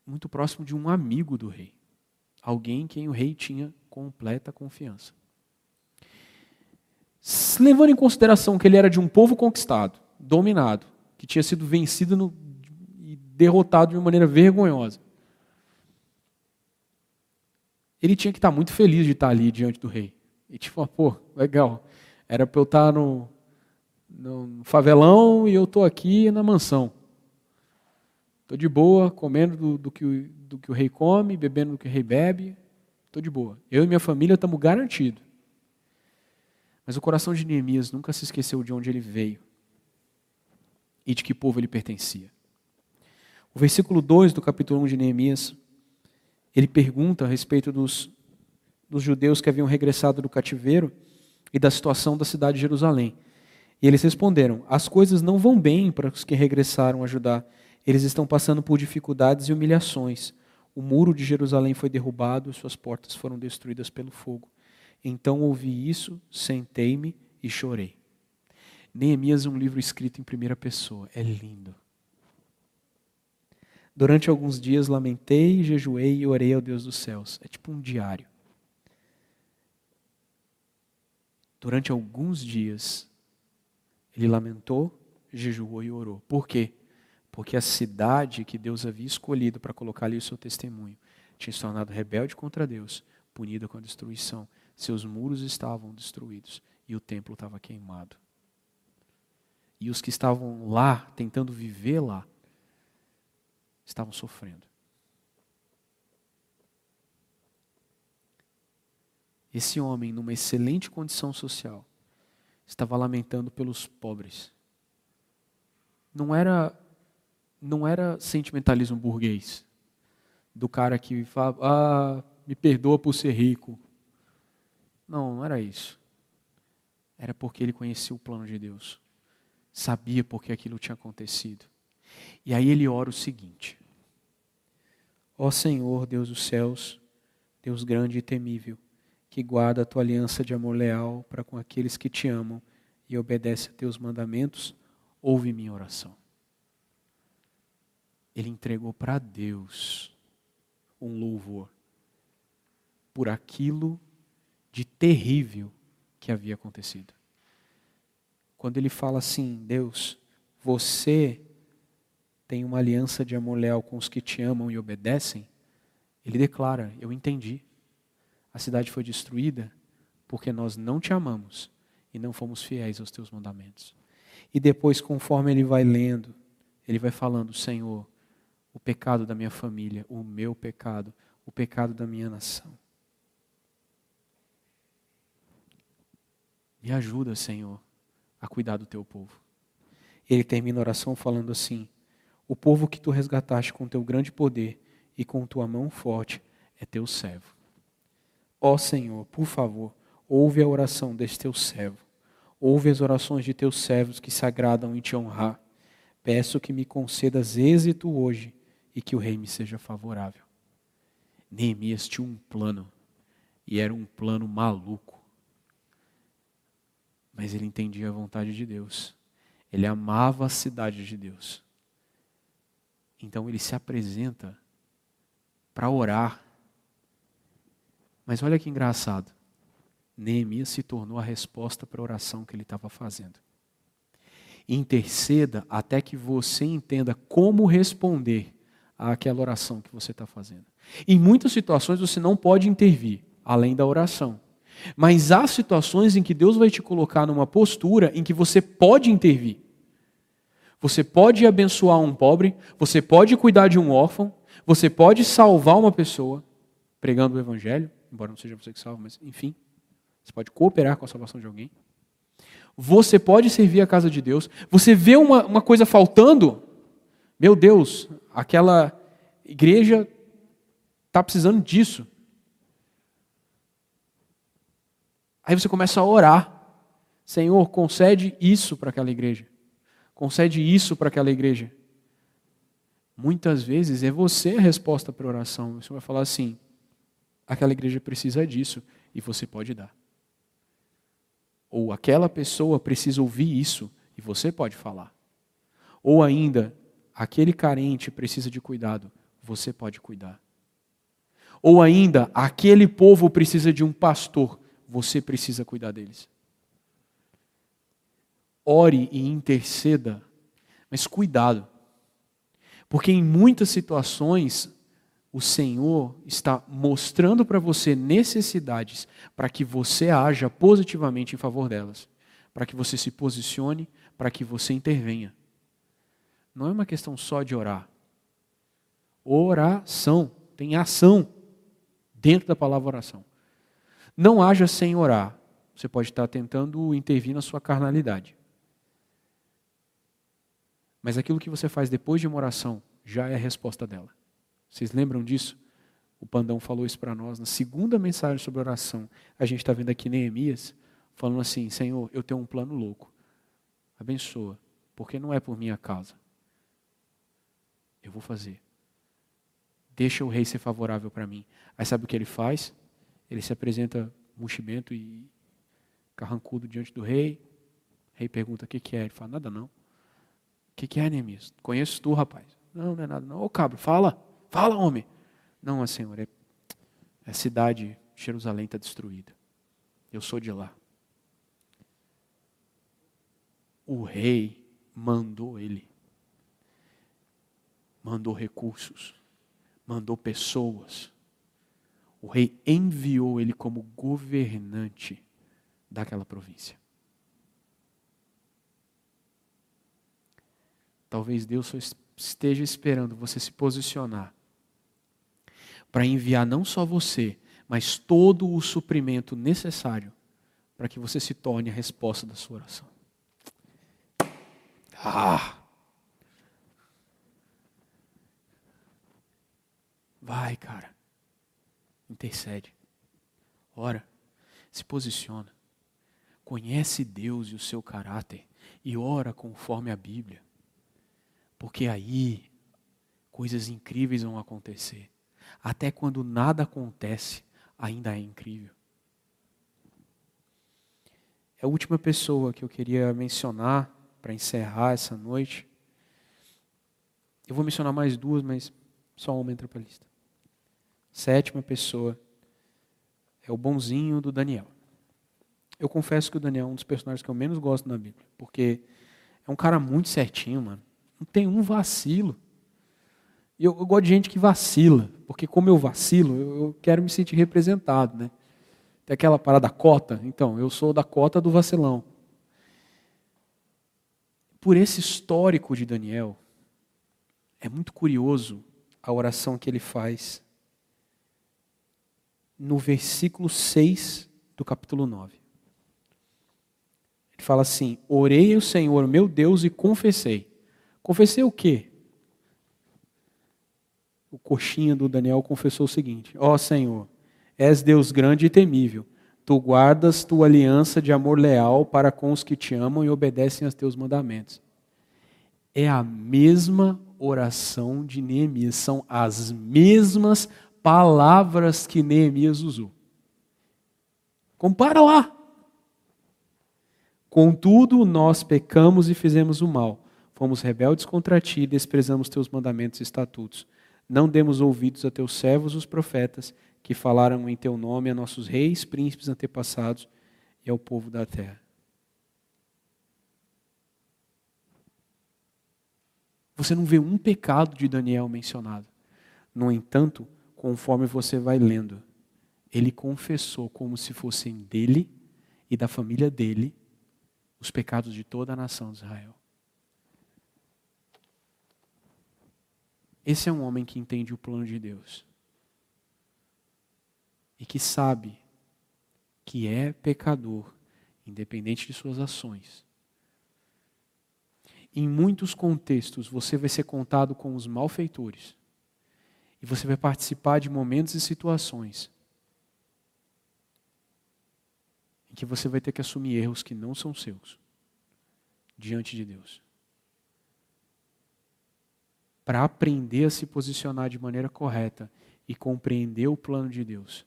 Muito próximo de um amigo do rei. Alguém em quem o rei tinha completa confiança. Levando em consideração que ele era de um povo conquistado, dominado, que tinha sido vencido no, e derrotado de uma maneira vergonhosa. Ele tinha que estar muito feliz de estar ali diante do rei. E tipo, pô, legal. Era para eu estar no, no favelão e eu estou aqui na mansão. Estou de boa, comendo do, do, que, do que o rei come, bebendo do que o rei bebe. Estou de boa. Eu e minha família estamos garantidos. Mas o coração de Neemias nunca se esqueceu de onde ele veio e de que povo ele pertencia. O versículo 2 do capítulo 1 de Neemias, ele pergunta a respeito dos, dos judeus que haviam regressado do cativeiro e da situação da cidade de Jerusalém. E eles responderam: As coisas não vão bem para os que regressaram a Judá. Eles estão passando por dificuldades e humilhações. O muro de Jerusalém foi derrubado, suas portas foram destruídas pelo fogo. Então ouvi isso, sentei-me e chorei. Neemias é um livro escrito em primeira pessoa. É lindo. Durante alguns dias lamentei, jejuei e orei ao Deus dos céus. É tipo um diário. Durante alguns dias, ele lamentou, jejuou e orou. Por quê? Porque a cidade que Deus havia escolhido para colocar ali o seu testemunho tinha se tornado rebelde contra Deus, punida com a destruição. Seus muros estavam destruídos e o templo estava queimado. E os que estavam lá, tentando viver lá, estavam sofrendo. Esse homem, numa excelente condição social, estava lamentando pelos pobres. Não era não era sentimentalismo burguês, do cara que fala, ah, me perdoa por ser rico. Não, não era isso. Era porque ele conhecia o plano de Deus. Sabia porque aquilo tinha acontecido. E aí ele ora o seguinte: Ó Senhor, Deus dos céus, Deus grande e temível, que guarda a tua aliança de amor leal para com aqueles que te amam e obedece a teus mandamentos, ouve minha oração ele entregou para Deus um louvor por aquilo de terrível que havia acontecido. Quando ele fala assim, Deus, você tem uma aliança de amor leal com os que te amam e obedecem, ele declara: Eu entendi. A cidade foi destruída porque nós não te amamos e não fomos fiéis aos teus mandamentos. E depois, conforme ele vai lendo, ele vai falando: Senhor, o pecado da minha família, o meu pecado, o pecado da minha nação. Me ajuda, Senhor, a cuidar do teu povo. Ele termina a oração falando assim: O povo que tu resgataste com teu grande poder e com tua mão forte é teu servo. Ó Senhor, por favor, ouve a oração deste teu servo. Ouve as orações de teus servos que se agradam em te honrar. Peço que me concedas êxito hoje e que o rei me seja favorável. Neemias tinha um plano, e era um plano maluco. Mas ele entendia a vontade de Deus. Ele amava a cidade de Deus. Então ele se apresenta para orar. Mas olha que engraçado. Neemias se tornou a resposta para a oração que ele estava fazendo. Interceda até que você entenda como responder àquela oração que você está fazendo. Em muitas situações você não pode intervir além da oração. Mas há situações em que Deus vai te colocar numa postura em que você pode intervir. Você pode abençoar um pobre, você pode cuidar de um órfão, você pode salvar uma pessoa pregando o evangelho, embora não seja você que salva, mas enfim, você pode cooperar com a salvação de alguém. Você pode servir a casa de Deus. Você vê uma, uma coisa faltando, meu Deus, aquela igreja está precisando disso. Aí você começa a orar. Senhor, concede isso para aquela igreja. Concede isso para aquela igreja. Muitas vezes é você a resposta para a oração. Você vai falar assim: aquela igreja precisa disso e você pode dar. Ou aquela pessoa precisa ouvir isso e você pode falar. Ou ainda, aquele carente precisa de cuidado, você pode cuidar. Ou ainda, aquele povo precisa de um pastor, você precisa cuidar deles. Ore e interceda, mas cuidado, porque em muitas situações o Senhor está mostrando para você necessidades para que você haja positivamente em favor delas, para que você se posicione, para que você intervenha. Não é uma questão só de orar. Oração, tem ação dentro da palavra oração. Não haja sem orar. Você pode estar tentando intervir na sua carnalidade. Mas aquilo que você faz depois de uma oração já é a resposta dela. Vocês lembram disso? O Pandão falou isso para nós na segunda mensagem sobre oração. A gente está vendo aqui Neemias falando assim: Senhor, eu tenho um plano louco. Abençoa, porque não é por minha causa. Eu vou fazer. Deixa o rei ser favorável para mim. Aí sabe o que ele faz? Ele se apresenta muximento e carrancudo diante do rei. O rei pergunta: O que, que é? Ele fala: Nada não. O que, que é, Neemias? Conheço tu, rapaz. Não, não é nada não. Ô cabra, fala. Fala, homem. Não, é, Senhor, é, a cidade, Jerusalém está destruída. Eu sou de lá. O rei mandou ele. Mandou recursos. Mandou pessoas. O rei enviou ele como governante daquela província. Talvez Deus só esteja esperando você se posicionar para enviar não só você, mas todo o suprimento necessário para que você se torne a resposta da sua oração. Ah! Vai, cara. Intercede. Ora. Se posiciona. Conhece Deus e o seu caráter e ora conforme a Bíblia. Porque aí coisas incríveis vão acontecer. Até quando nada acontece, ainda é incrível. É a última pessoa que eu queria mencionar para encerrar essa noite. Eu vou mencionar mais duas, mas só uma entra para a lista. Sétima pessoa é o bonzinho do Daniel. Eu confesso que o Daniel é um dos personagens que eu menos gosto na Bíblia, porque é um cara muito certinho, mano. Não tem um vacilo. E eu, eu, gosto de gente que vacila, porque como eu vacilo, eu, eu quero me sentir representado, né? Tem aquela parada cota, então, eu sou da cota do vacilão. Por esse histórico de Daniel, é muito curioso a oração que ele faz no versículo 6 do capítulo 9. Ele fala assim: Orei ao Senhor, meu Deus, e confessei. Confessei o quê? o coxinha do Daniel confessou o seguinte: Ó oh, Senhor, és Deus grande e temível. Tu guardas tua aliança de amor leal para com os que te amam e obedecem aos teus mandamentos. É a mesma oração de Neemias, são as mesmas palavras que Neemias usou. Compara lá. Contudo, nós pecamos e fizemos o mal. Fomos rebeldes contra ti e desprezamos teus mandamentos e estatutos. Não demos ouvidos a teus servos, os profetas, que falaram em teu nome a nossos reis, príncipes antepassados e ao povo da terra. Você não vê um pecado de Daniel mencionado. No entanto, conforme você vai lendo, ele confessou como se fossem dele e da família dele os pecados de toda a nação de Israel. Esse é um homem que entende o plano de Deus. E que sabe que é pecador, independente de suas ações. Em muitos contextos, você vai ser contado com os malfeitores. E você vai participar de momentos e situações em que você vai ter que assumir erros que não são seus diante de Deus para aprender a se posicionar de maneira correta e compreender o plano de Deus,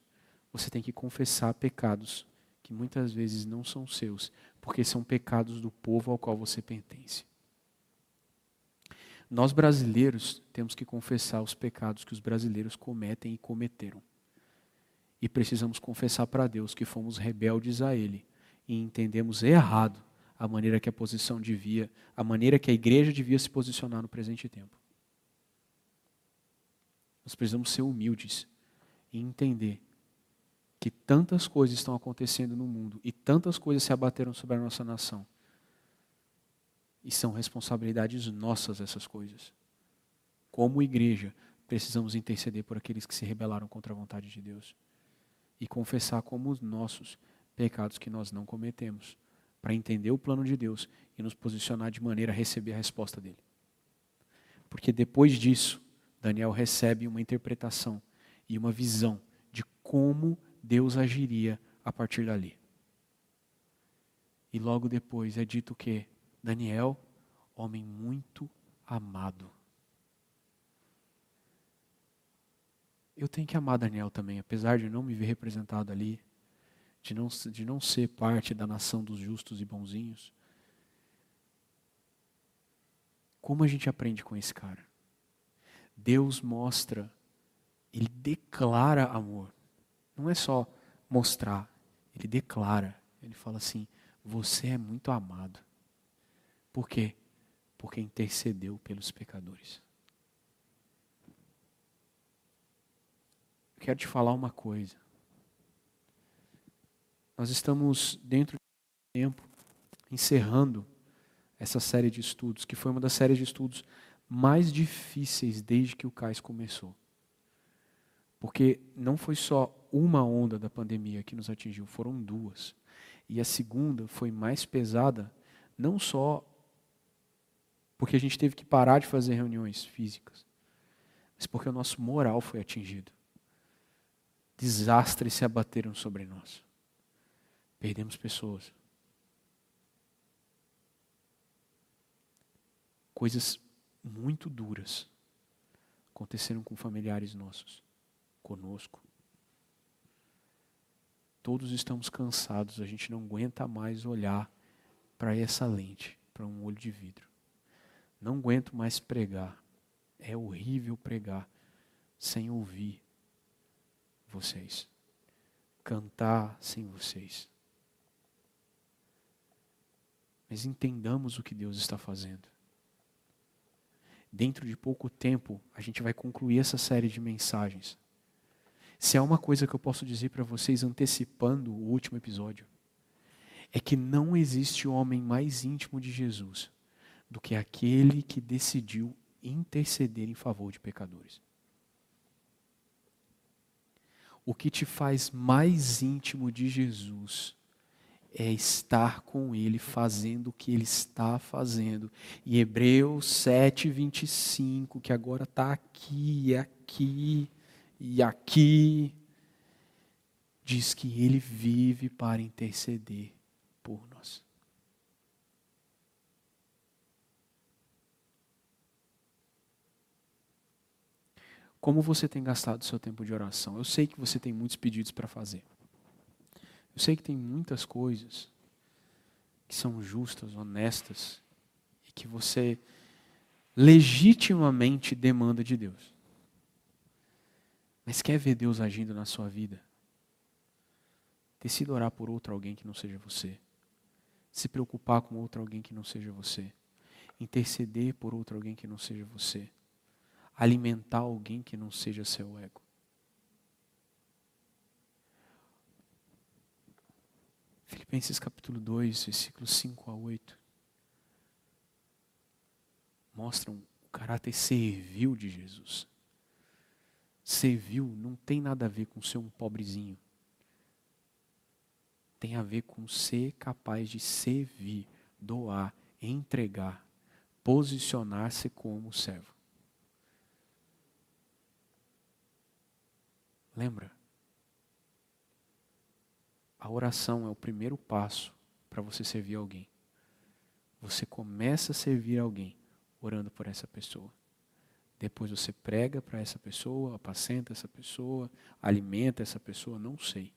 você tem que confessar pecados que muitas vezes não são seus, porque são pecados do povo ao qual você pertence. Nós brasileiros temos que confessar os pecados que os brasileiros cometem e cometeram. E precisamos confessar para Deus que fomos rebeldes a Ele e entendemos errado a maneira que a posição devia, a maneira que a igreja devia se posicionar no presente tempo. Nós precisamos ser humildes e entender que tantas coisas estão acontecendo no mundo e tantas coisas se abateram sobre a nossa nação. E são responsabilidades nossas essas coisas. Como igreja, precisamos interceder por aqueles que se rebelaram contra a vontade de Deus e confessar como os nossos pecados que nós não cometemos, para entender o plano de Deus e nos posicionar de maneira a receber a resposta dele. Porque depois disso, Daniel recebe uma interpretação e uma visão de como Deus agiria a partir dali. E logo depois é dito que Daniel, homem muito amado. Eu tenho que amar Daniel também, apesar de não me ver representado ali, de não, de não ser parte da nação dos justos e bonzinhos. Como a gente aprende com esse cara? Deus mostra, ele declara amor. Não é só mostrar, ele declara. Ele fala assim: Você é muito amado. Por quê? Porque intercedeu pelos pecadores. Eu quero te falar uma coisa. Nós estamos dentro de tempo encerrando essa série de estudos, que foi uma das séries de estudos mais difíceis desde que o CAIS começou. Porque não foi só uma onda da pandemia que nos atingiu, foram duas. E a segunda foi mais pesada, não só porque a gente teve que parar de fazer reuniões físicas, mas porque o nosso moral foi atingido. Desastres se abateram sobre nós. Perdemos pessoas. Coisas muito duras aconteceram com familiares nossos, conosco. Todos estamos cansados, a gente não aguenta mais olhar para essa lente, para um olho de vidro. Não aguento mais pregar. É horrível pregar sem ouvir vocês. Cantar sem vocês. Mas entendamos o que Deus está fazendo dentro de pouco tempo, a gente vai concluir essa série de mensagens. Se há uma coisa que eu posso dizer para vocês, antecipando o último episódio, é que não existe homem mais íntimo de Jesus do que aquele que decidiu interceder em favor de pecadores. O que te faz mais íntimo de Jesus é estar com Ele fazendo o que Ele está fazendo. E Hebreus 7, 25, que agora está aqui, aqui e aqui, diz que Ele vive para interceder por nós. Como você tem gastado seu tempo de oração? Eu sei que você tem muitos pedidos para fazer. Eu sei que tem muitas coisas que são justas, honestas e que você legitimamente demanda de Deus. Mas quer ver Deus agindo na sua vida? Decida orar por outro alguém que não seja você. Se preocupar com outro alguém que não seja você. Interceder por outro alguém que não seja você. Alimentar alguém que não seja seu ego. Filipenses capítulo 2, versículos 5 a 8. Mostram o caráter servil de Jesus. Servil não tem nada a ver com ser um pobrezinho. Tem a ver com ser capaz de servir, doar, entregar, posicionar-se como servo. Lembra? A oração é o primeiro passo para você servir alguém. Você começa a servir alguém orando por essa pessoa. Depois você prega para essa pessoa, apacenta essa pessoa, alimenta essa pessoa, não sei.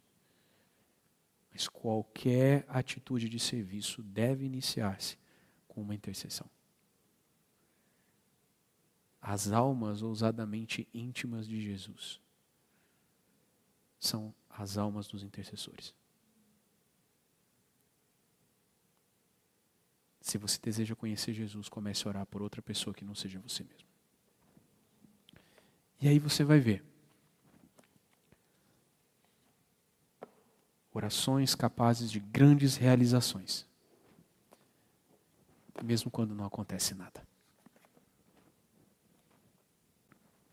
Mas qualquer atitude de serviço deve iniciar-se com uma intercessão. As almas ousadamente íntimas de Jesus são as almas dos intercessores. Se você deseja conhecer Jesus, comece a orar por outra pessoa que não seja você mesmo. E aí você vai ver. Orações capazes de grandes realizações, mesmo quando não acontece nada.